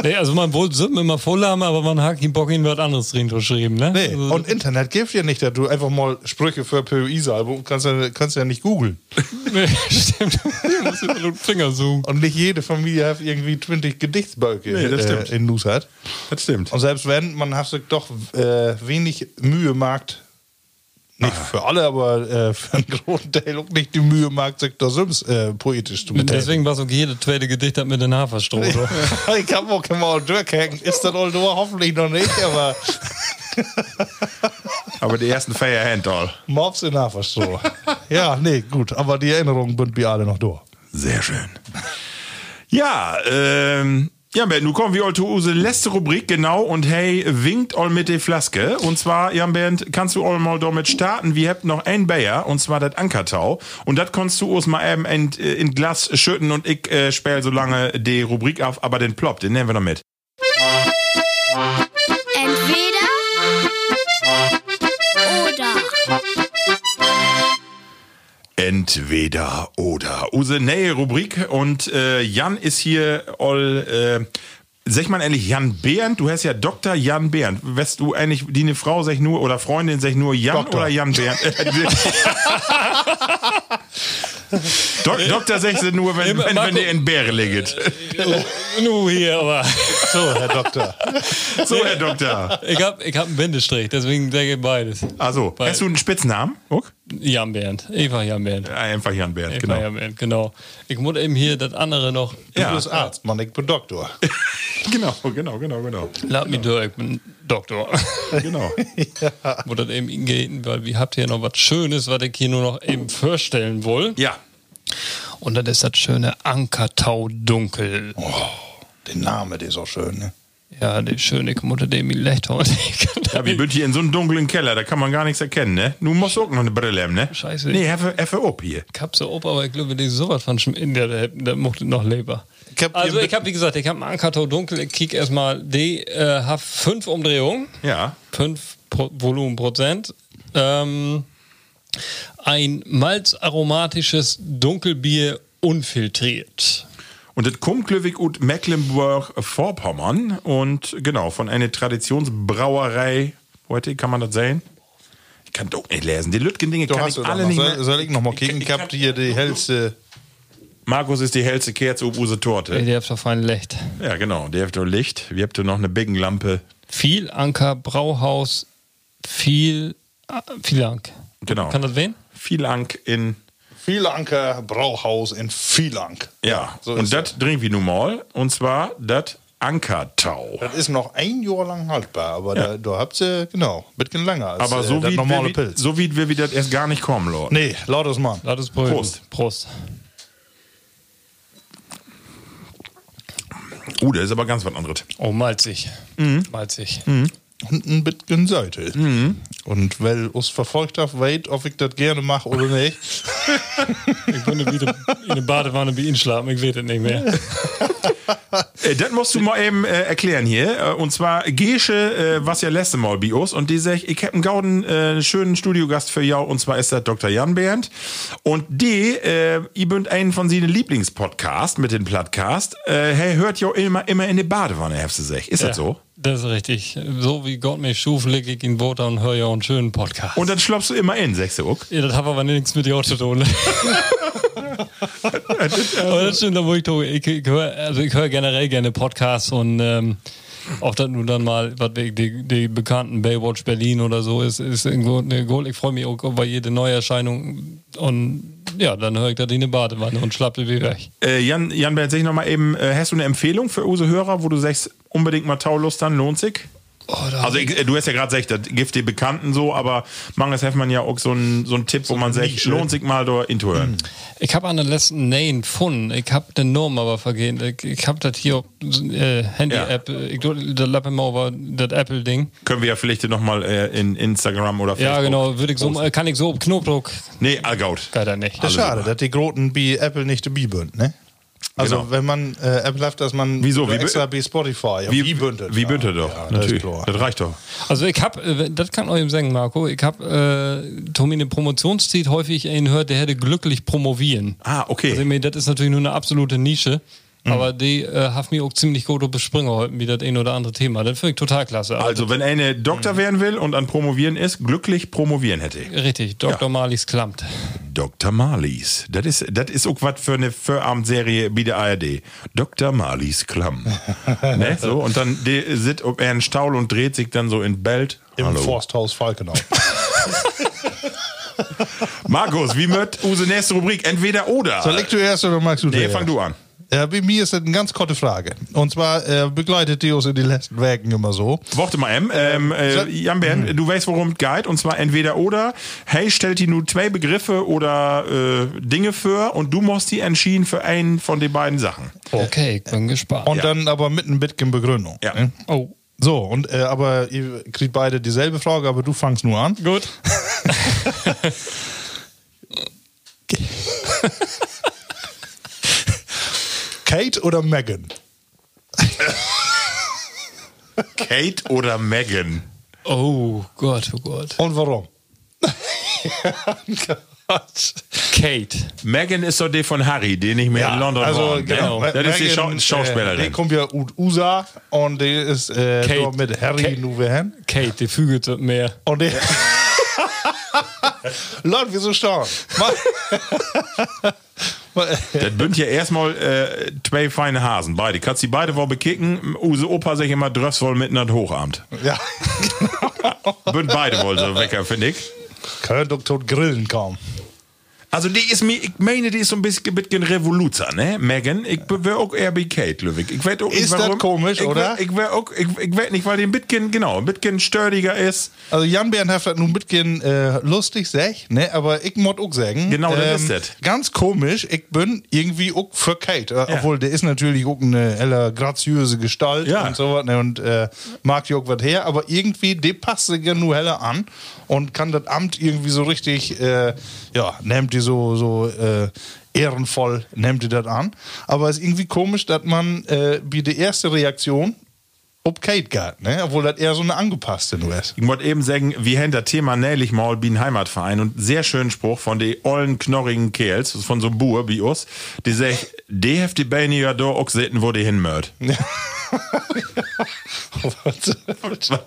Nee, also man wollte Süppen immer voll haben, aber man hat keinen Bock, ihnen was anderes drin zu schreiben, ne? Nee, Also, und Internet gibt ja nicht, dass du einfach mal Sprüche für POI-Album kannst, ja- kannst ja nicht googeln. nee, stimmt. Ich muss über den Finger zoomen. Und nicht jede Familie hat irgendwie 20 Gedichtsböcke Nee, äh, in Nus hat. Das stimmt. Und selbst wenn, man hat sich doch äh, wenig Mühe macht, nicht für alle, aber äh, für einen großen Teil auch nicht die Mühe macht, sich da selbst äh, poetisch zu betätigen. Deswegen war so jedes zweite Gedicht hat mit den Haferstroh. ich hab auch mal durchhängen. Ist das all durch? Hoffentlich noch nicht, aber Aber die ersten Feierhand all. Mops in Haferstroh. ja, nee, gut. Aber die Erinnerungen sind wir alle noch durch. Sehr schön. Ja, ähm. Ja, Ben, nu kommen wir all zu unsere letzte Rubrik, genau, und hey, winkt all mit der Flaske. Und zwar, Jan Bernd, kannst du all mal damit starten? Wir habt noch ein Bayer, und zwar das Ankertau. Und das kannst du uns mal eben in, in Glas schütten und ich äh, spiel so lange die Rubrik auf, aber den Plop, den nehmen wir noch mit. Entweder oder. Use neue Rubrik und äh, Jan ist hier all, äh, sag mal ehrlich, Jan Behrendt, du hast ja Dr. Jan Behrendt. Weißt du eigentlich, die eine Frau sag nur oder Freundin sag nur Jan Doktor. oder Jan Behrendt? Dok Doktor sagt sie nur, wenn, wenn, wenn der in Bäre liegt. Nu hier, aber. So, Herr Doktor. So, Herr Doktor. Ich hab, ich hab einen Bindestrich, deswegen denke ich beides. Also, Weil- hast du einen Spitznamen? Guck. Jan Bernd. Eva Jan Bernd. Einfach Jan Behrendt, Eva genau. Jan Bernd, genau. Ich muss eben hier das andere noch. Du Ja. bist Arzt, Mann, ich bin Doktor. Genau, genau, genau, genau. Lad mich durch, ich bin Doktor. genau. Wo das eben hingehen, weil wir habt hier noch was Schönes, was ich hier nur noch eben vorstellen will. Ja. Und das ist das schöne Ankertau Dunkel. Der Name, der ist auch schön, ne? Ja, die schöne Mutter, dem ich lecht heute. Ja, wir sind hier in so einem dunklen Keller, da kann man gar nichts erkennen, ne? Du musst auch noch eine Brille haben, ne? Scheiße. Nee, effe, effe ob hier. Ich hab so ob, aber ich glaube, die sowas von schm- in der, der, der mochte noch lieber. Ich hab also ich habe wie gesagt, ich habe einen Ankertau dunkel, ich kick erstmal, die äh, hat fünf Umdrehungen, Ja. fünf Pro Volumenprozent. Ähm, ein malzaromatisches Dunkelbier unfiltriert. Und das kommt glücklich ut Mecklenburg-Vorpommern und genau, von einer Traditionsbrauerei, heute kann man das sehen? Ich kann doch nicht lesen. Die Lütgen-Dinge Du kann hast ich du doch alle noch. nicht Soll, mehr. soll ich noch mal kicken? Ich hab hier die hellste. Markus ist die hellste Kerze ob use Torte. Ey, der hat doch fein Licht. Ja, genau. Der hat doch Licht. Wir habt noch eine Biggenlampe. Viel Anker Brauhaus, viel, ah, viel Ank. Genau. Kann das wen? Viel Ank in. Vielanker Brauhaus in Vielank. Ja. so und das trinken wir nun mal. Und zwar das Ankertau. Das ist noch ein Jahr lang haltbar, aber Ja. da, da habt ihr, genau, ein bisschen länger als Aber äh, so das wie, normale wir, Pilz. so wie wir wieder das erst gar nicht kommen, Lord. Nee, lautes Mann. Lass es prüfen. Prost. Prost. Uh, der ist aber ganz was anderes. Oh, malzig. Mhm. Malzig. Und ein bisschen Seite. Mhm. Und weil uns verfolgt habt, weit, ob ich das gerne mache oder nicht. Ich könnte wieder in eine Badewanne bei Ihnen schlafen, ich weiß es nicht mehr. Äh, das musst du mal eben äh, erklären hier. Äh, und zwar Gesche, äh, was ja letzte Mal bei uns. Und die sagt, ich habe einen gauden äh, schönen Studiogast für jou. Und zwar ist das Dr. Jan Bernd. Und die, äh, ihr bünd einen von seinen Lieblingspodcast mit dem Podcast. Äh, hey, hört ja immer, immer in die Badewanne, hast du gesagt. Ist das so? Das ist richtig. So wie Gott mich schuf, leg ich in Boot und höre ja auch einen schönen Podcast. Und dann schlopfst du immer in, du auch. ja, das hat aber nichts mit dir zu tun. aber das stimmt, da wo ich tue. Ich, ich höre also höre generell gerne Podcasts und ähm, Ob das nun dann mal, was die, die bekannten Baywatch Berlin oder so ist, ist irgendwo eine Goal. Ich freue mich auch über jede Neuerscheinung und ja, dann höre ich da die in die Badewanne und schlappe wie weg. Äh, Jan, Jan Bert, sag ich noch mal eben, äh, hast du eine Empfehlung für unsere Hörer, wo du sagst, unbedingt mal Taulust dann, lohnt sich? Also ich, du hast ja gerade gesagt, das gibt die Bekannten so, aber manches hat man ja auch so einen so einen Tipp, wo man sagt, lohnt sich mal da hinzuhören. Ich habe an der letzten Name gefunden. Ich habe den Namen aber vergessen. Ich, ich habe das hier auf äh, Handy-App. Ich da lappe mal über das Apple-Ding. Können wir ja vielleicht noch mal äh, in Instagram oder Facebook. Ja, genau. Würde ich so, kann ich so Knopfdruck. Nee, allgaut. Geht er nicht. Das ist schade, dass die Groten bei Apple nicht dabei sind, ne? Also Genau. wenn man äh, Apple hat, dass man Wieso? Wie extra bei Spotify. Ja, Wie, bündelt. wie bündelt ja, doch. Ja, das Natürlich. klar. Das reicht doch. Also ich habe, das kann ich euch sagen, Marco, ich habe äh, Tommy eine Promotionszeit häufig einen hört, der hätte glücklich promovieren. Ah, okay. Also ich meine, das ist natürlich nur eine absolute Nische. Mhm. Aber die äh, hat mir auch ziemlich gut bespringen heute, wie das ein oder andere Thema. Das finde ich total klasse. Also, wenn eine Doktor werden will und an Promovieren ist, glücklich promovieren hätte. Richtig, Dr. Marlies klammt. Dr. Marlies. Das ist, das ist auch was für eine Vorabendserie bei der ARD. Dr. Marlies Klamm. ne? So, und dann sitzt ob er einen Staul und dreht sich dann so in Belt. Im Forsthaus Falkenau. Markus, wie wird unsere nächste Rubrik? Entweder oder. Soll ich zuerst oder magst du nee, fang du an. Ja, bei mir ist das eine ganz kurze Frage. Und zwar äh, begleitet die uns in den letzten Wochen immer so. Warte mal, M. Ähm, äh, Jan Bern, du weißt, worum es geht. Und zwar entweder oder. Hey, stellt die nur zwei Begriffe oder äh, Dinge für und du musst die entschieden für einen von den beiden Sachen. Okay, ich bin gespannt. Und dann aber mit ein bisschen Begründung. Ja. ne? oh, So, und äh, aber ihr kriegt beide dieselbe Frage, aber du fangst nur an. gut. Kate oder Megan? Kate oder Megan? Oh Gott, oh Gott. Und warum? Kate. Megan ist doch die von Harry, die nicht mehr in London also ne? genau. Das ist die Schau Äh, Schauspielerin. die kommt ja aus USA und die ist äh, Kate. dort mit Harry Kate. nu hin. Kate, die fügt mehr. Und die Leute, wieso stark? Das bünd ja erstmal äh, zwei feine Hasen, beide. Kannst die beide wohl bekicken, use Opa sich immer dröfs wohl mitten an Hochamt. ja, Bünd beide wohl so wecker, finde ich. könnte doch tot grillen kaum. Also die ist mir, ich meine, die ist so ein bisschen, bisschen Revoluzer, ne? Megan, ich wäre auch eher bei Kate, Ludwig. Ich weiß auch nicht, Ist das warum. komisch, ich oder? Wär, ich wäre auch, ich, ich weiß nicht, weil die ein bisschen, genau, ein bisschen sturdiger ist. Also Jan Bern hat nun ein bisschen äh, lustig, sag, ne? aber ich muss auch sagen, Genau, das ist das. ganz komisch, ich bin irgendwie auch für Kate, äh, obwohl der ist natürlich auch eine heller graziöse Gestalt Ja. und so was ne? und äh, mag ja auch was her, aber irgendwie, der passt sich ja nur heller an und kann das Amt irgendwie so richtig, äh, ja, nimmt die so, so äh, ehrenvoll, nimmt die das an, aber es ist irgendwie komisch, dass man äh, wie die erste Reaktion ob Kate geht, ne? obwohl das eher so eine angepasste nur ist. Ich wollte eben sagen, wir haben das Thema nährlich mal wie ein Heimatverein und sehr schönen Spruch von den ollen, knorrigen Kerls, von so einem Bur wie uns, die sagt, die heft die Beine ja da auch sehen, wo die hinmört. Was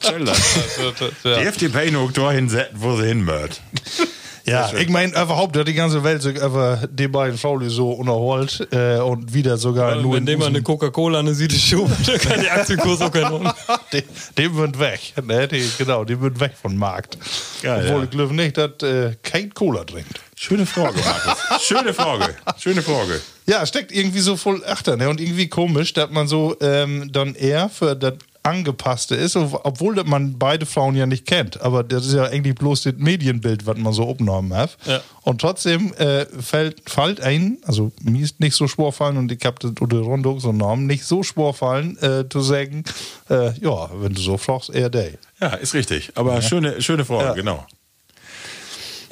soll das? Die ja, heft die Beine auch da hinsetzen, wo sie hinmört. ja ich meine, überhaupt, dass die ganze Welt sich über die beiden Frauen so unterholt äh, und wieder sogar nur Wenn dem eine Coca-Cola eine Süde Schuhe, dann kann die Aktienkurs auch keinen um. die, die wird weg. Ne? Die, genau, die wird weg vom Markt. Geil, Obwohl ja. ich glaube nicht, dass äh, Kate Cola trinkt. Schöne Frage, Markus. Schöne Frage. Schöne Frage. Ja, steckt irgendwie so voll achter, ne? Und irgendwie komisch, dass man so ähm, dann eher für das Angepasste ist, ob- obwohl man beide Frauen ja nicht kennt. Aber das ist ja eigentlich bloß das Medienbild, was man so aufgenommen hat. Ja. Und trotzdem äh, fällt, fällt ein, also mir ist nicht so schwer fallen und ich habe das oder Rondo so Namen nicht so schwer fallen, äh, zu sagen, äh, ja, wenn du so fragst, eher der. Ja, ist richtig. Aber schöne, schöne Frage, Ja. genau.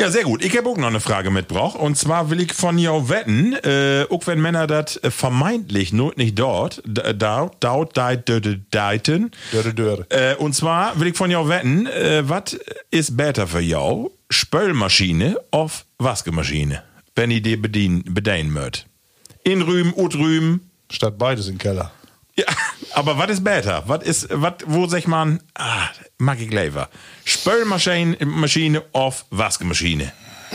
Ja, sehr gut. Ich habe auch noch eine Frage mitgebracht. Und zwar will ich von dir wetten, äh, auch wenn Männer das äh, vermeintlich not nicht dort, da, dort, deiten. Dörre, dörre. Äh, und zwar will ich von dir wetten, äh, was ist besser für jou? Spölmaschine auf Waschmaschine? Wenn ihr die bedienen, bedienen mögt. In Rühm, ut Rühm. Statt beides im Keller. Ja, aber was ist besser? Was ist, was, wo sag man, ah, mag ich lieber. Spülmaschine Maschine auf Waschmaschine.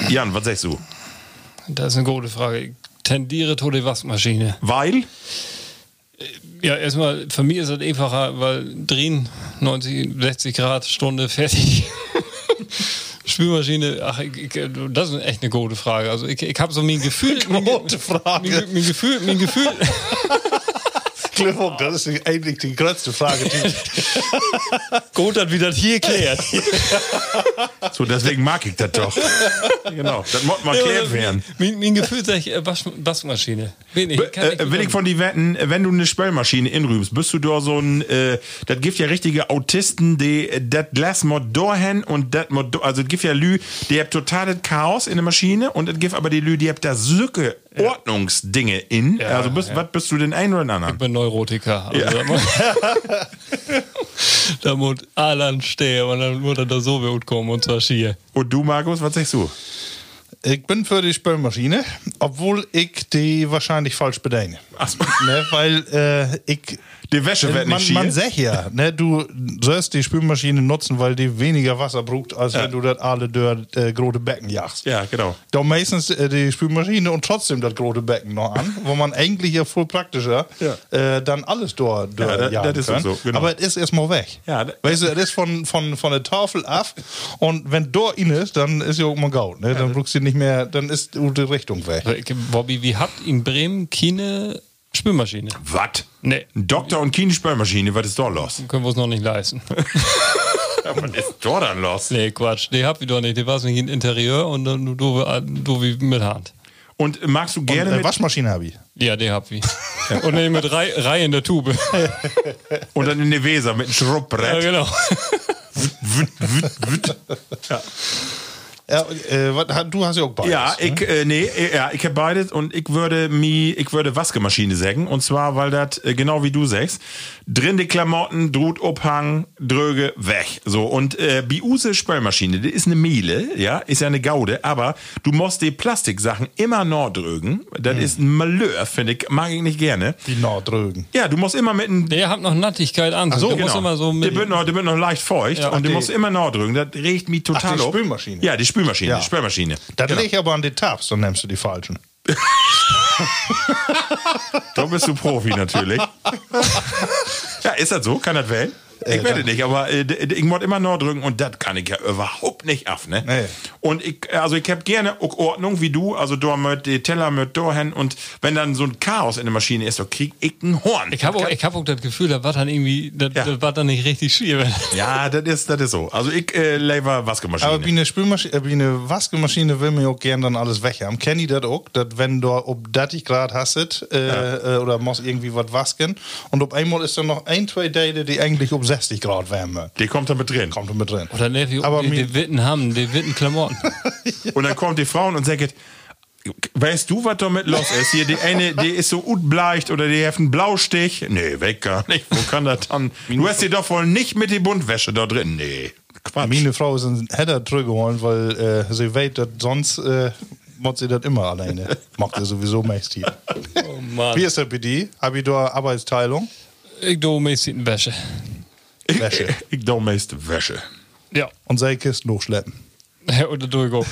Jan, was sagst du? Das ist eine gute Frage. Ich tendiere zu der Waschmaschine. Weil? Ja, erstmal, für mich ist es einfacher, weil drehen 90, 60 Grad Stunde fertig. Spülmaschine, ach, ich, ich, das ist echt eine gute Frage. Also ich, ich habe so mein Gefühl. Gute Frage. Mein, mein Gefühl, mein Gefühl. Glückwunsch, das ist eigentlich die größte Frage. Die Gut, dass wir das hier klärt. So, deswegen mag ich das doch. genau, das muss mal klärt werden. Mein, mein Gefühl sagt äh, Wasch, Waschmaschine. Will ich, kann Äh, will ich von die wetten, wenn du eine Spülmaschine inrübst, bist du da so ein, äh, das gibt ja richtige Autisten, die das lass mod dorhen und das mod, also es gibt ja Lü, die habt totales Chaos in der Maschine und es gibt aber die Lü, die habt da Sücke Ordnungsdinge in. Ja, also bist, ja. was bist du denn ein oder den anderen? Ich bin Neurotiker. Also da muss, da muss Alan stehen und dann muss er da so gut kommen und zwar schier. Und du, Markus, was sagst du? ich bin für die Spülmaschine, obwohl ich die wahrscheinlich falsch bediene. Ach so. Ne, weil äh, ich. Die Wäsche wird man, nicht man schier. sagt ja, ne, du sollst die Spülmaschine nutzen, weil die weniger Wasser braucht, als wenn du das alle durch äh, große Becken jagst. Ja, genau. Da meistens äh, die Spülmaschine und trotzdem das große Becken noch an, wo man eigentlich ja voll praktischer äh, dann alles dort durch Ja, jagen das kann. so, genau. Aber es ist erstmal weg. Ja, weißt du, es ist von, von, von der Tafel ab und wenn dort in ist, dann ist ja auch mal gaut. Ne? Dann brauchst du nicht mehr, dann ist die Richtung weg. Bobby, wie habt in Bremen keine Spülmaschine? Was? Nee. Ein Doktor und keine Spülmaschine, was ist da los? Können wir uns noch nicht leisten. was ist da dann los? nee, Quatsch. Die habt ihr doch nicht. Die war nicht in Interieur und dann du, du wie mit Hand. Und magst du gerne äh, mit, Waschmaschine habe ich. Ja, die habt ihr. Und dann mit Reihe Rei in der Tube. und dann in die Weser mit einem ja, Schrubbbrett? genau. Wüt, wüt, wüt. Ja, äh, was, du hast ja auch beides. Ja, ne? ich, äh, nee, äh, ja, ich habe beides und ich würde mi, ich würde Waschmaschine sagen. Und zwar, weil das, äh, genau wie du sagst, drin die Klamotten, Drut, Obhang, Dröge, weg. So, und äh, Biuse Spülmaschine, das ist eine Miele, ja, ist ja eine Gaude, aber du musst die Plastiksachen immer noch drögen. Das ist ein Malheur, finde ich, mag ich nicht gerne. Die Nordrögen. Ja, du musst immer mit einem Der habt noch Nattigkeit an. so, der muss immer so der mit. wird noch, der wird noch leicht feucht Ja, und du die- musst immer noch drücken. Das regt mich total Ach, die auf. Spülmaschine. Ja, die Spülmaschine, Ja. die Spülmaschine. Das Genau. leg ich aber an die Tabs, dann nimmst du die falschen. Da bist du Profi natürlich. ja, ist das so? Kann das wählen? Ich werde nicht, aber äh, ich muss immer noch drücken und das kann ich ja überhaupt nicht af, ne? Nee. Und ich, also ich habe gerne Ordnung wie du, also da mit die Teller mit da hin und wenn dann so ein Chaos in der Maschine ist, dann krieg ich ein Horn. Ich habe auch, ich hab auch das Gefühl, da war dann irgendwie, das, Ja. das war dann nicht richtig schier. ja, das ist, das ist so. Also ich äh, lever Waschmaschine. Aber wie eine Spülmaschine, äh, wie eine Waschmaschine will mir auch gern dann alles weg haben. Kenn ich das auch, dass wenn du ob 30 Grad hast äh, äh, oder musst irgendwie was waschen und auf einmal ist dann noch ein, zwei Teile, die eigentlich um 60 Grad wärmen. die kommt da mit drin. Kommt mit drin. Oder ne, wie, Aber die, die Witten haben, die Witten Klamotten. Und dann kommt die Frau und sagt, weißt du, was damit los ist? Hier, die eine, die ist so utbleicht oder die hat einen Blaustich. Nee, weg gar nicht. Wo kann das dann? Du hast die doch wohl nicht mit die Buntwäsche da drin. Nee, Quatsch. Meine Frau ist ein Header zurückgeholt, weil äh, sie weiß, dass sonst äh, macht sie das immer alleine. Macht sie sowieso meist hier. Oh Mann. Wie ist das bei dir? Habe ich da Arbeitsteilung? Ich do mäßig in Wäsche. Ich, Wäsche. Ich, ich da meist Wäsche. Ja. Und seine Kisten hochschleppen. Ja, oder durchgucken.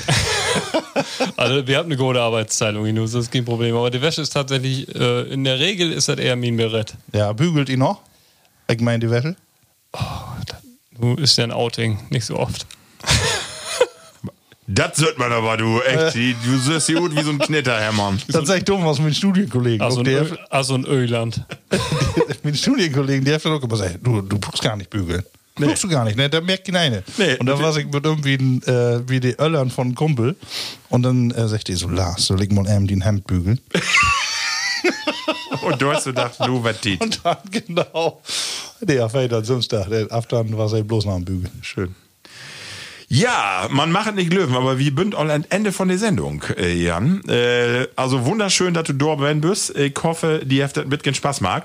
also wir haben eine gute Arbeitsteilung, Inus, das ist kein Problem. Aber die Wäsche ist tatsächlich, äh, in der Regel ist das eher mein Berett. Ja, bügelt ihn noch? Ich meine die Wäsche. Du ist ja ein Outing, nicht so oft. Das sollte man aber, du. Echt, die, du siehst hier gut wie so ein Knitter, Hermann. Das sag ich dumm was mit Studienkollegen. Also ein, also ein Öland. mit Studienkollegen, der hat auch immer gesagt, du, du brauchst gar nicht bügeln. Nee. Brauchst du gar nicht, ne? Da merkt ihn eine. Nee. Und da war ich mit irgendwie ein, äh, wie die Öllern von einem Kumpel. Und dann äh, sagt die so, Lars, soll ich mal eben den Hemd bügeln? Und du hast gedacht, du wettit. Und dann genau, der fällt dann Samstag. Der Aftan war sie bloß noch am Bügeln. Schön. Ja, man macht nicht Löwen, aber wir bünd all Ende von der Sendung, äh, Jan. Äh, also wunderschön, dass du da ben bist. Ich hoffe, die habt das mitgen Spaß macht.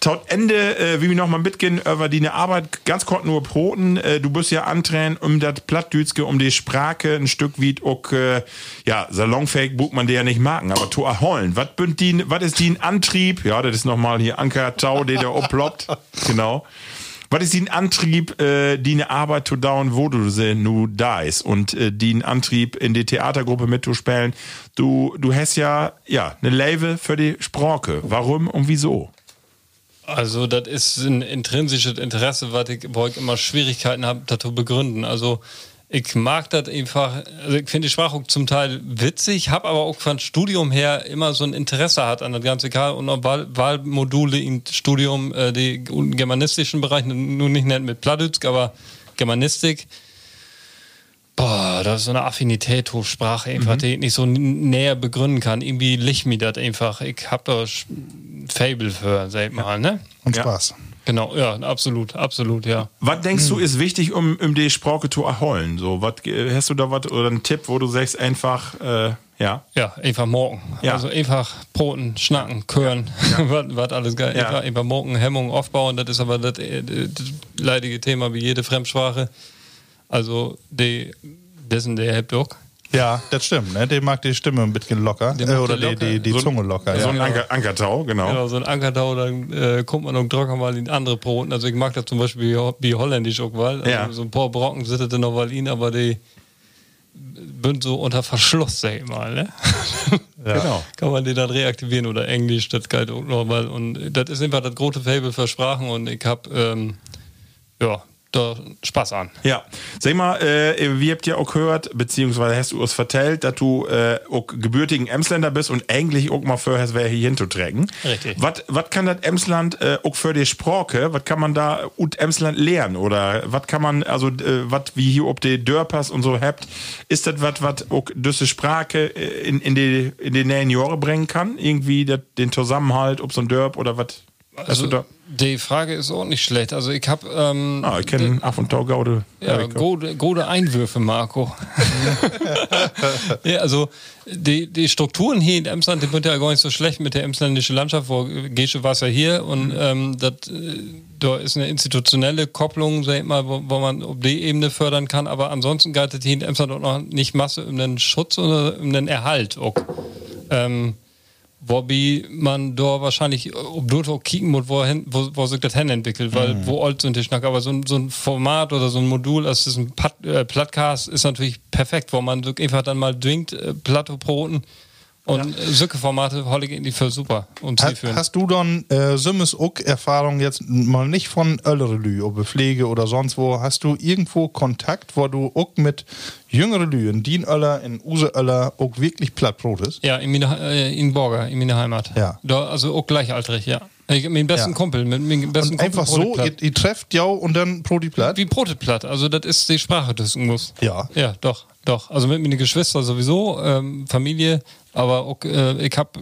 Taut Ende, äh, wie wir noch mal mitgehen, über die Arbeit ganz kurz nur Broten. Äh, du bist ja antränen um das Plattdütske, um die Sprache ein Stück wie auch, äh, ja, salonfähig bucht man der ja nicht machen, aber to erholen. Was bünd die, was ist die ein Antrieb? Ja, das ist noch mal hier Anker Tau, der da oploppt. Genau. Was ist die Antrieb, äh, die Arbeit zu dauern, wo du sie nu da ist und äh, die Antrieb in die Theatergruppe mitzuspielen? Du, du hast ja, ja, eine Leve für die Sprache. Warum und wieso? Also, das ist ein intrinsisches Interesse, was ich, wo ich immer Schwierigkeiten habe, das zu begründen. Also, ich mag das einfach, also ich finde die Sprache auch zum Teil witzig, habe aber auch von Studium her immer so ein Interesse hat an das ganze Egal und auch Wahl, Wahlmodule im Studium, äh, die im germanistischen Bereich, nur nicht nennt mit Plattdeutsch, aber Germanistik. Boah, das ist so eine Affinität zur Sprache einfach, die ich nicht so n- näher begründen kann. Irgendwie liegt mir das einfach. Ich hab da Fable für, sag mal, ne? Und Ja. Genau, ja, absolut, absolut, ja. Was denkst du ist wichtig, um, um die Sprache zu erholen? So, was äh, hast du da was oder einen Tipp, wo du sagst einfach, äh, ja, Ja, einfach morgen. Ja. Also einfach Broten, Schnacken, Kören, was, was alles geil. Ja. Einfach, einfach morgen Hemmung aufbauen, das ist aber das, äh, das leidige Thema wie jede Fremdsprache. Also die, dessen der auch. Ja, das stimmt, ne? Der mag die Stimme ein bisschen locker. Äh, oder die locker. die, die So- Zunge locker. so ja. ein Anker, Ankertau, genau. Genau, so ein Ankertau, dann äh, kommt man auch trocken mal in andere Broten. Also ich mag das zum Beispiel wie, Ho- wie holländisch auch mal. Also Ja. So ein paar Brocken sitzen noch mal in, aber die sind so unter Verschluss, sag ich mal. Ne? Genau. Kann man die dann reaktivieren oder Englisch, das geht auch noch mal. Und das ist einfach das große Fable für Sprachen und ich hab ähm, ja, da Spaß an. Ja, sag mal, äh, wir habt ja auch gehört, beziehungsweise hast du uns vertellt, dass du äh, auch gebürtigen Emsländer bist und eigentlich auch mal für hast, wer hier hinzuträgen. Richtig. Was kann das Emsland äh, auch für die Sprache, was kann man da ut Emsland lernen oder was kann man, also äh, was wie hier ob die Dörpers und so habt, ist das was, was auch diese Sprache äh, in, in die in die nähen Jahre bringen kann? Irgendwie dat, den Zusammenhalt, ob so ein Dörp oder was? Also? Die Frage ist auch nicht schlecht. Also ich hab ähm, Ah, ich kenne Af und Tau Gaude. Ja, gute, gute Einwürfe, Marco. ja, also die, die Strukturen hier in Emsland, die sind ja gar nicht so schlecht mit der emsländischen Landschaft, wo Gesche war ja hier und ähm, das, äh, da ist eine institutionelle Kopplung, sag ich mal, wo, wo man auf die Ebene fördern kann, aber ansonsten geht es hier in Emsland auch noch nicht Masse um den Schutz oder um den Erhalt auch. Ähm, wobei man da wahrscheinlich, ob du auch kicken muss, wo, hin, wo, wo sich das hin entwickelt, weil wo alt sind die Schnack, aber so ein, so ein Format oder so ein Modul aus diesem Pat, äh, Plattcast ist natürlich perfekt, wo man wirklich einfach dann mal dwingt, äh, Plattobroten und ja. solche Formate halte ich irgendwie für super und Ha, hast du dann äh, Simmes auch Erfahrung jetzt mal nicht von ältere Lü, ob Pflege oder sonst wo, hast du irgendwo Kontakt, wo du auch mit jüngere Lü, in Dien Öller, in Use Öller, auch wirklich Plattbrot ist? Ja, in, meine, äh, in Borger, in meiner Heimat. Ja. Da, also auch gleichaltrig, ja. Ich, mit dem besten Ja. Kumpel, mit meinem besten Und einfach Kumpel so, Brotplatt. ihr, ihr trefft ja und dann Brot die Platt? Wie Brotplatt, also das ist die Sprache des muss. Ja. Ja, doch, doch. Also mit meinen Geschwistern sowieso, ähm, Familie, aber auch, äh, ich hab,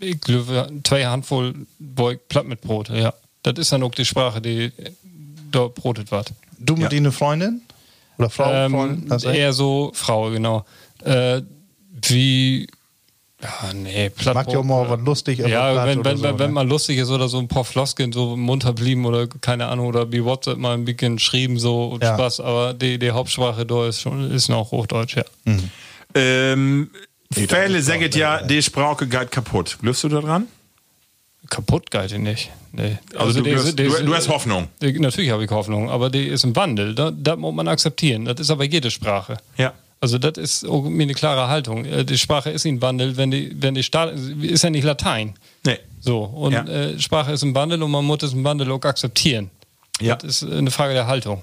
ich glaube, zwei Handvoll Boy platt mit Brot, ja. Das ist dann auch die Sprache, die da brotet wird. Du mit Ja. ihnen Freundin? Oder Frau, Ähm, Freundin? Eher so Frau, genau. Äh, wie, ja, nee, Plattbrot. Mag ja auch mal was lustig Ja, Platt wenn, wenn, so, wenn, wenn ne? man lustig ist oder so ein paar Floskeln so munter blieben oder keine Ahnung oder wie WhatsApp mal ein bisschen schrieben so und Ja. Spaß, aber die, die Hauptsprache da ist schon ist noch Hochdeutsch, ja. Ähm, Nee, das Fälle sagen ja, die Sprache geht kaputt. Glaubst du daran? Kaputt geht die nicht. Nee. Also, du, die- glaubst- die- du, du hast Hoffnung. die- Natürlich habe ich Hoffnung, aber die ist im Wandel. Da, das muss man akzeptieren. Das ist aber jede Sprache. Ja. Also das ist mir eine klare Haltung. Äh, Die Sprache ist in Wandel, wenn die, wenn die Staat ist ja nicht Latein. Nee. So, und Ja. äh, Sprache ist im Wandel und man muss es im Wandel auch akzeptieren. Ja. Das ist eine Frage der Haltung.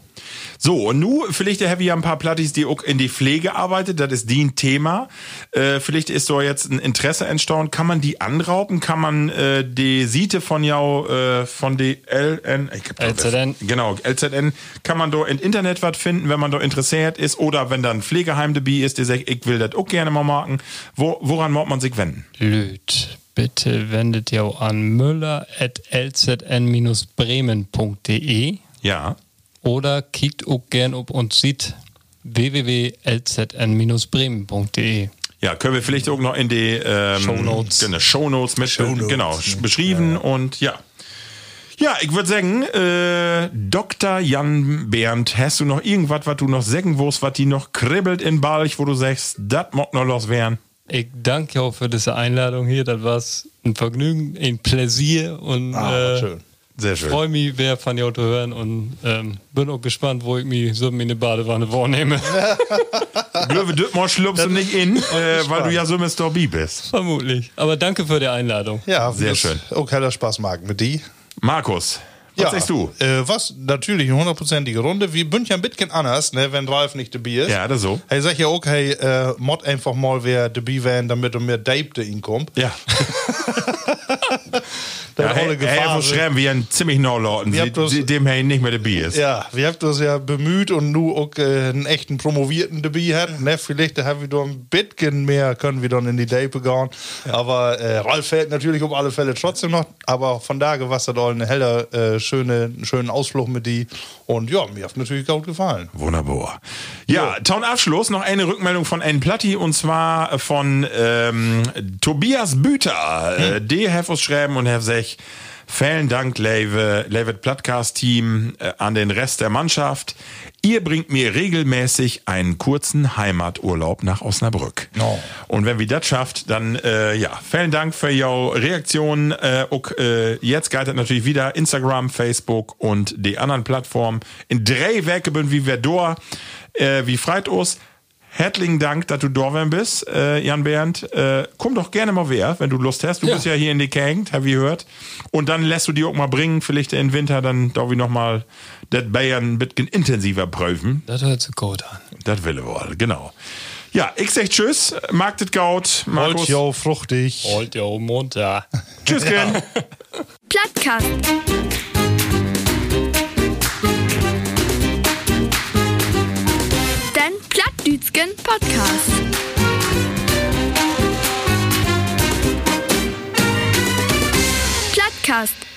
So, und nu, vielleicht wir ja ein paar Plattis, die auch in die Pflege arbeitet. Das ist die ein Thema. Äh, vielleicht ist da jetzt ein Interesse entstanden. Kann man die anrauben? Kann man äh, die Siete von jou, äh, von die LN, ich da LZN. was- Genau, LZN. Kann man da im Internet was finden, wenn man da interessiert ist? Oder wenn da ein Pflegeheim dabei ist, der sagt, ich will das auch gerne mal machen. Wo, woran muss man sich wenden? Blöd. Bitte wendet ihr auch an müller.lzn-bremen.de Ja. oder kickt auch gern ob uns sieht www.lzn-bremen.de. Ja, können wir vielleicht auch noch in die ähm, Shownotes. Genau, Shownotes mit Shownotes, genau beschrieben und ja. Ja, ich würde sagen, äh, Dr. Jan Bernd, hast du noch irgendwas, was du noch sagen wirst, was die noch kribbelt in Balch, wo du sagst, das mag noch los werden? Ich danke auch für diese Einladung hier. Das war ein Vergnügen, ein Pläsier und Ah, äh, schön. Sehr schön. freue mich, wer von dir zu hören und ähm, bin auch gespannt, wo ich mich so in eine Badewanne vornehme. Glöwe Düttmar schlupfst du nicht in, äh, weil du ja so Mr. B bist. Vermutlich. Aber danke für die Einladung. Ja, Sehr das schön. Auch heller Spaß mag mit die. Markus, was sagst du? Äh, was? Natürlich eine hundertprozentige Runde. Wir bünd ja ein bisschen anders, ne, wenn Ralf nicht dabei ist. Ja, das so. Hey, sag ja auch, hey, äh, mod einfach mal wer dabei werden, damit um mehr Dape ihn kommt. Ja. Ja hat alle Gefahr. hey, muss schreiben, wie ein ziemlich Norlauten, dem hey nicht mehr dabei ist. Ja, wir haben das ja bemüht und nu auch äh, einen echten Promovierten dabei hat. Ne, vielleicht haben wir da ein bisschen mehr, können wir dann in die Dape gehen. Aber äh, Ralf fällt natürlich auf alle Fälle trotzdem noch. Aber von da das auch eine heller, äh, schöne, einen schönen Ausflug mit die. Und ja, mir hat natürlich gut gefallen. Wunderbar. Ja, Town Abschluss noch eine Rückmeldung von N Platti und zwar von ähm, Tobias Büter. Äh, die have uns schreiben und have sich vielen Dank, Lewe, Levet Plattcast Team, äh, an den Rest der Mannschaft. Ihr bringt mir regelmäßig einen kurzen Heimaturlaub nach Osnabrück. Oh. Und wenn wir das schafft, dann äh, ja, vielen Dank für eure Reaktion. Äh, auch, äh, jetzt geht natürlich wieder Instagram, Facebook und die anderen Plattformen. In drei Werke bin wie da, äh, wie freit uns. Herzlichen Dank, dass du da bist, äh, Jan Bernd. Äh, komm doch gerne mal wer, wenn du Lust hast. Du Ja. bist ja hier in die Gegend, hab ich gehört. Und dann lässt du die auch mal bringen, vielleicht im Winter, dann darf ich noch mal das Bayern ein bisschen intensiver prüfen. Das hört sich gut an. Das will ich wohl, genau. Ja, ich sag Tschüss, Marktet Gaut, Markus. Holt jo fruchtig. Holt um munter. Tschüss, Ken. Plattkast. Plattdütschen Podcast. Plattkast.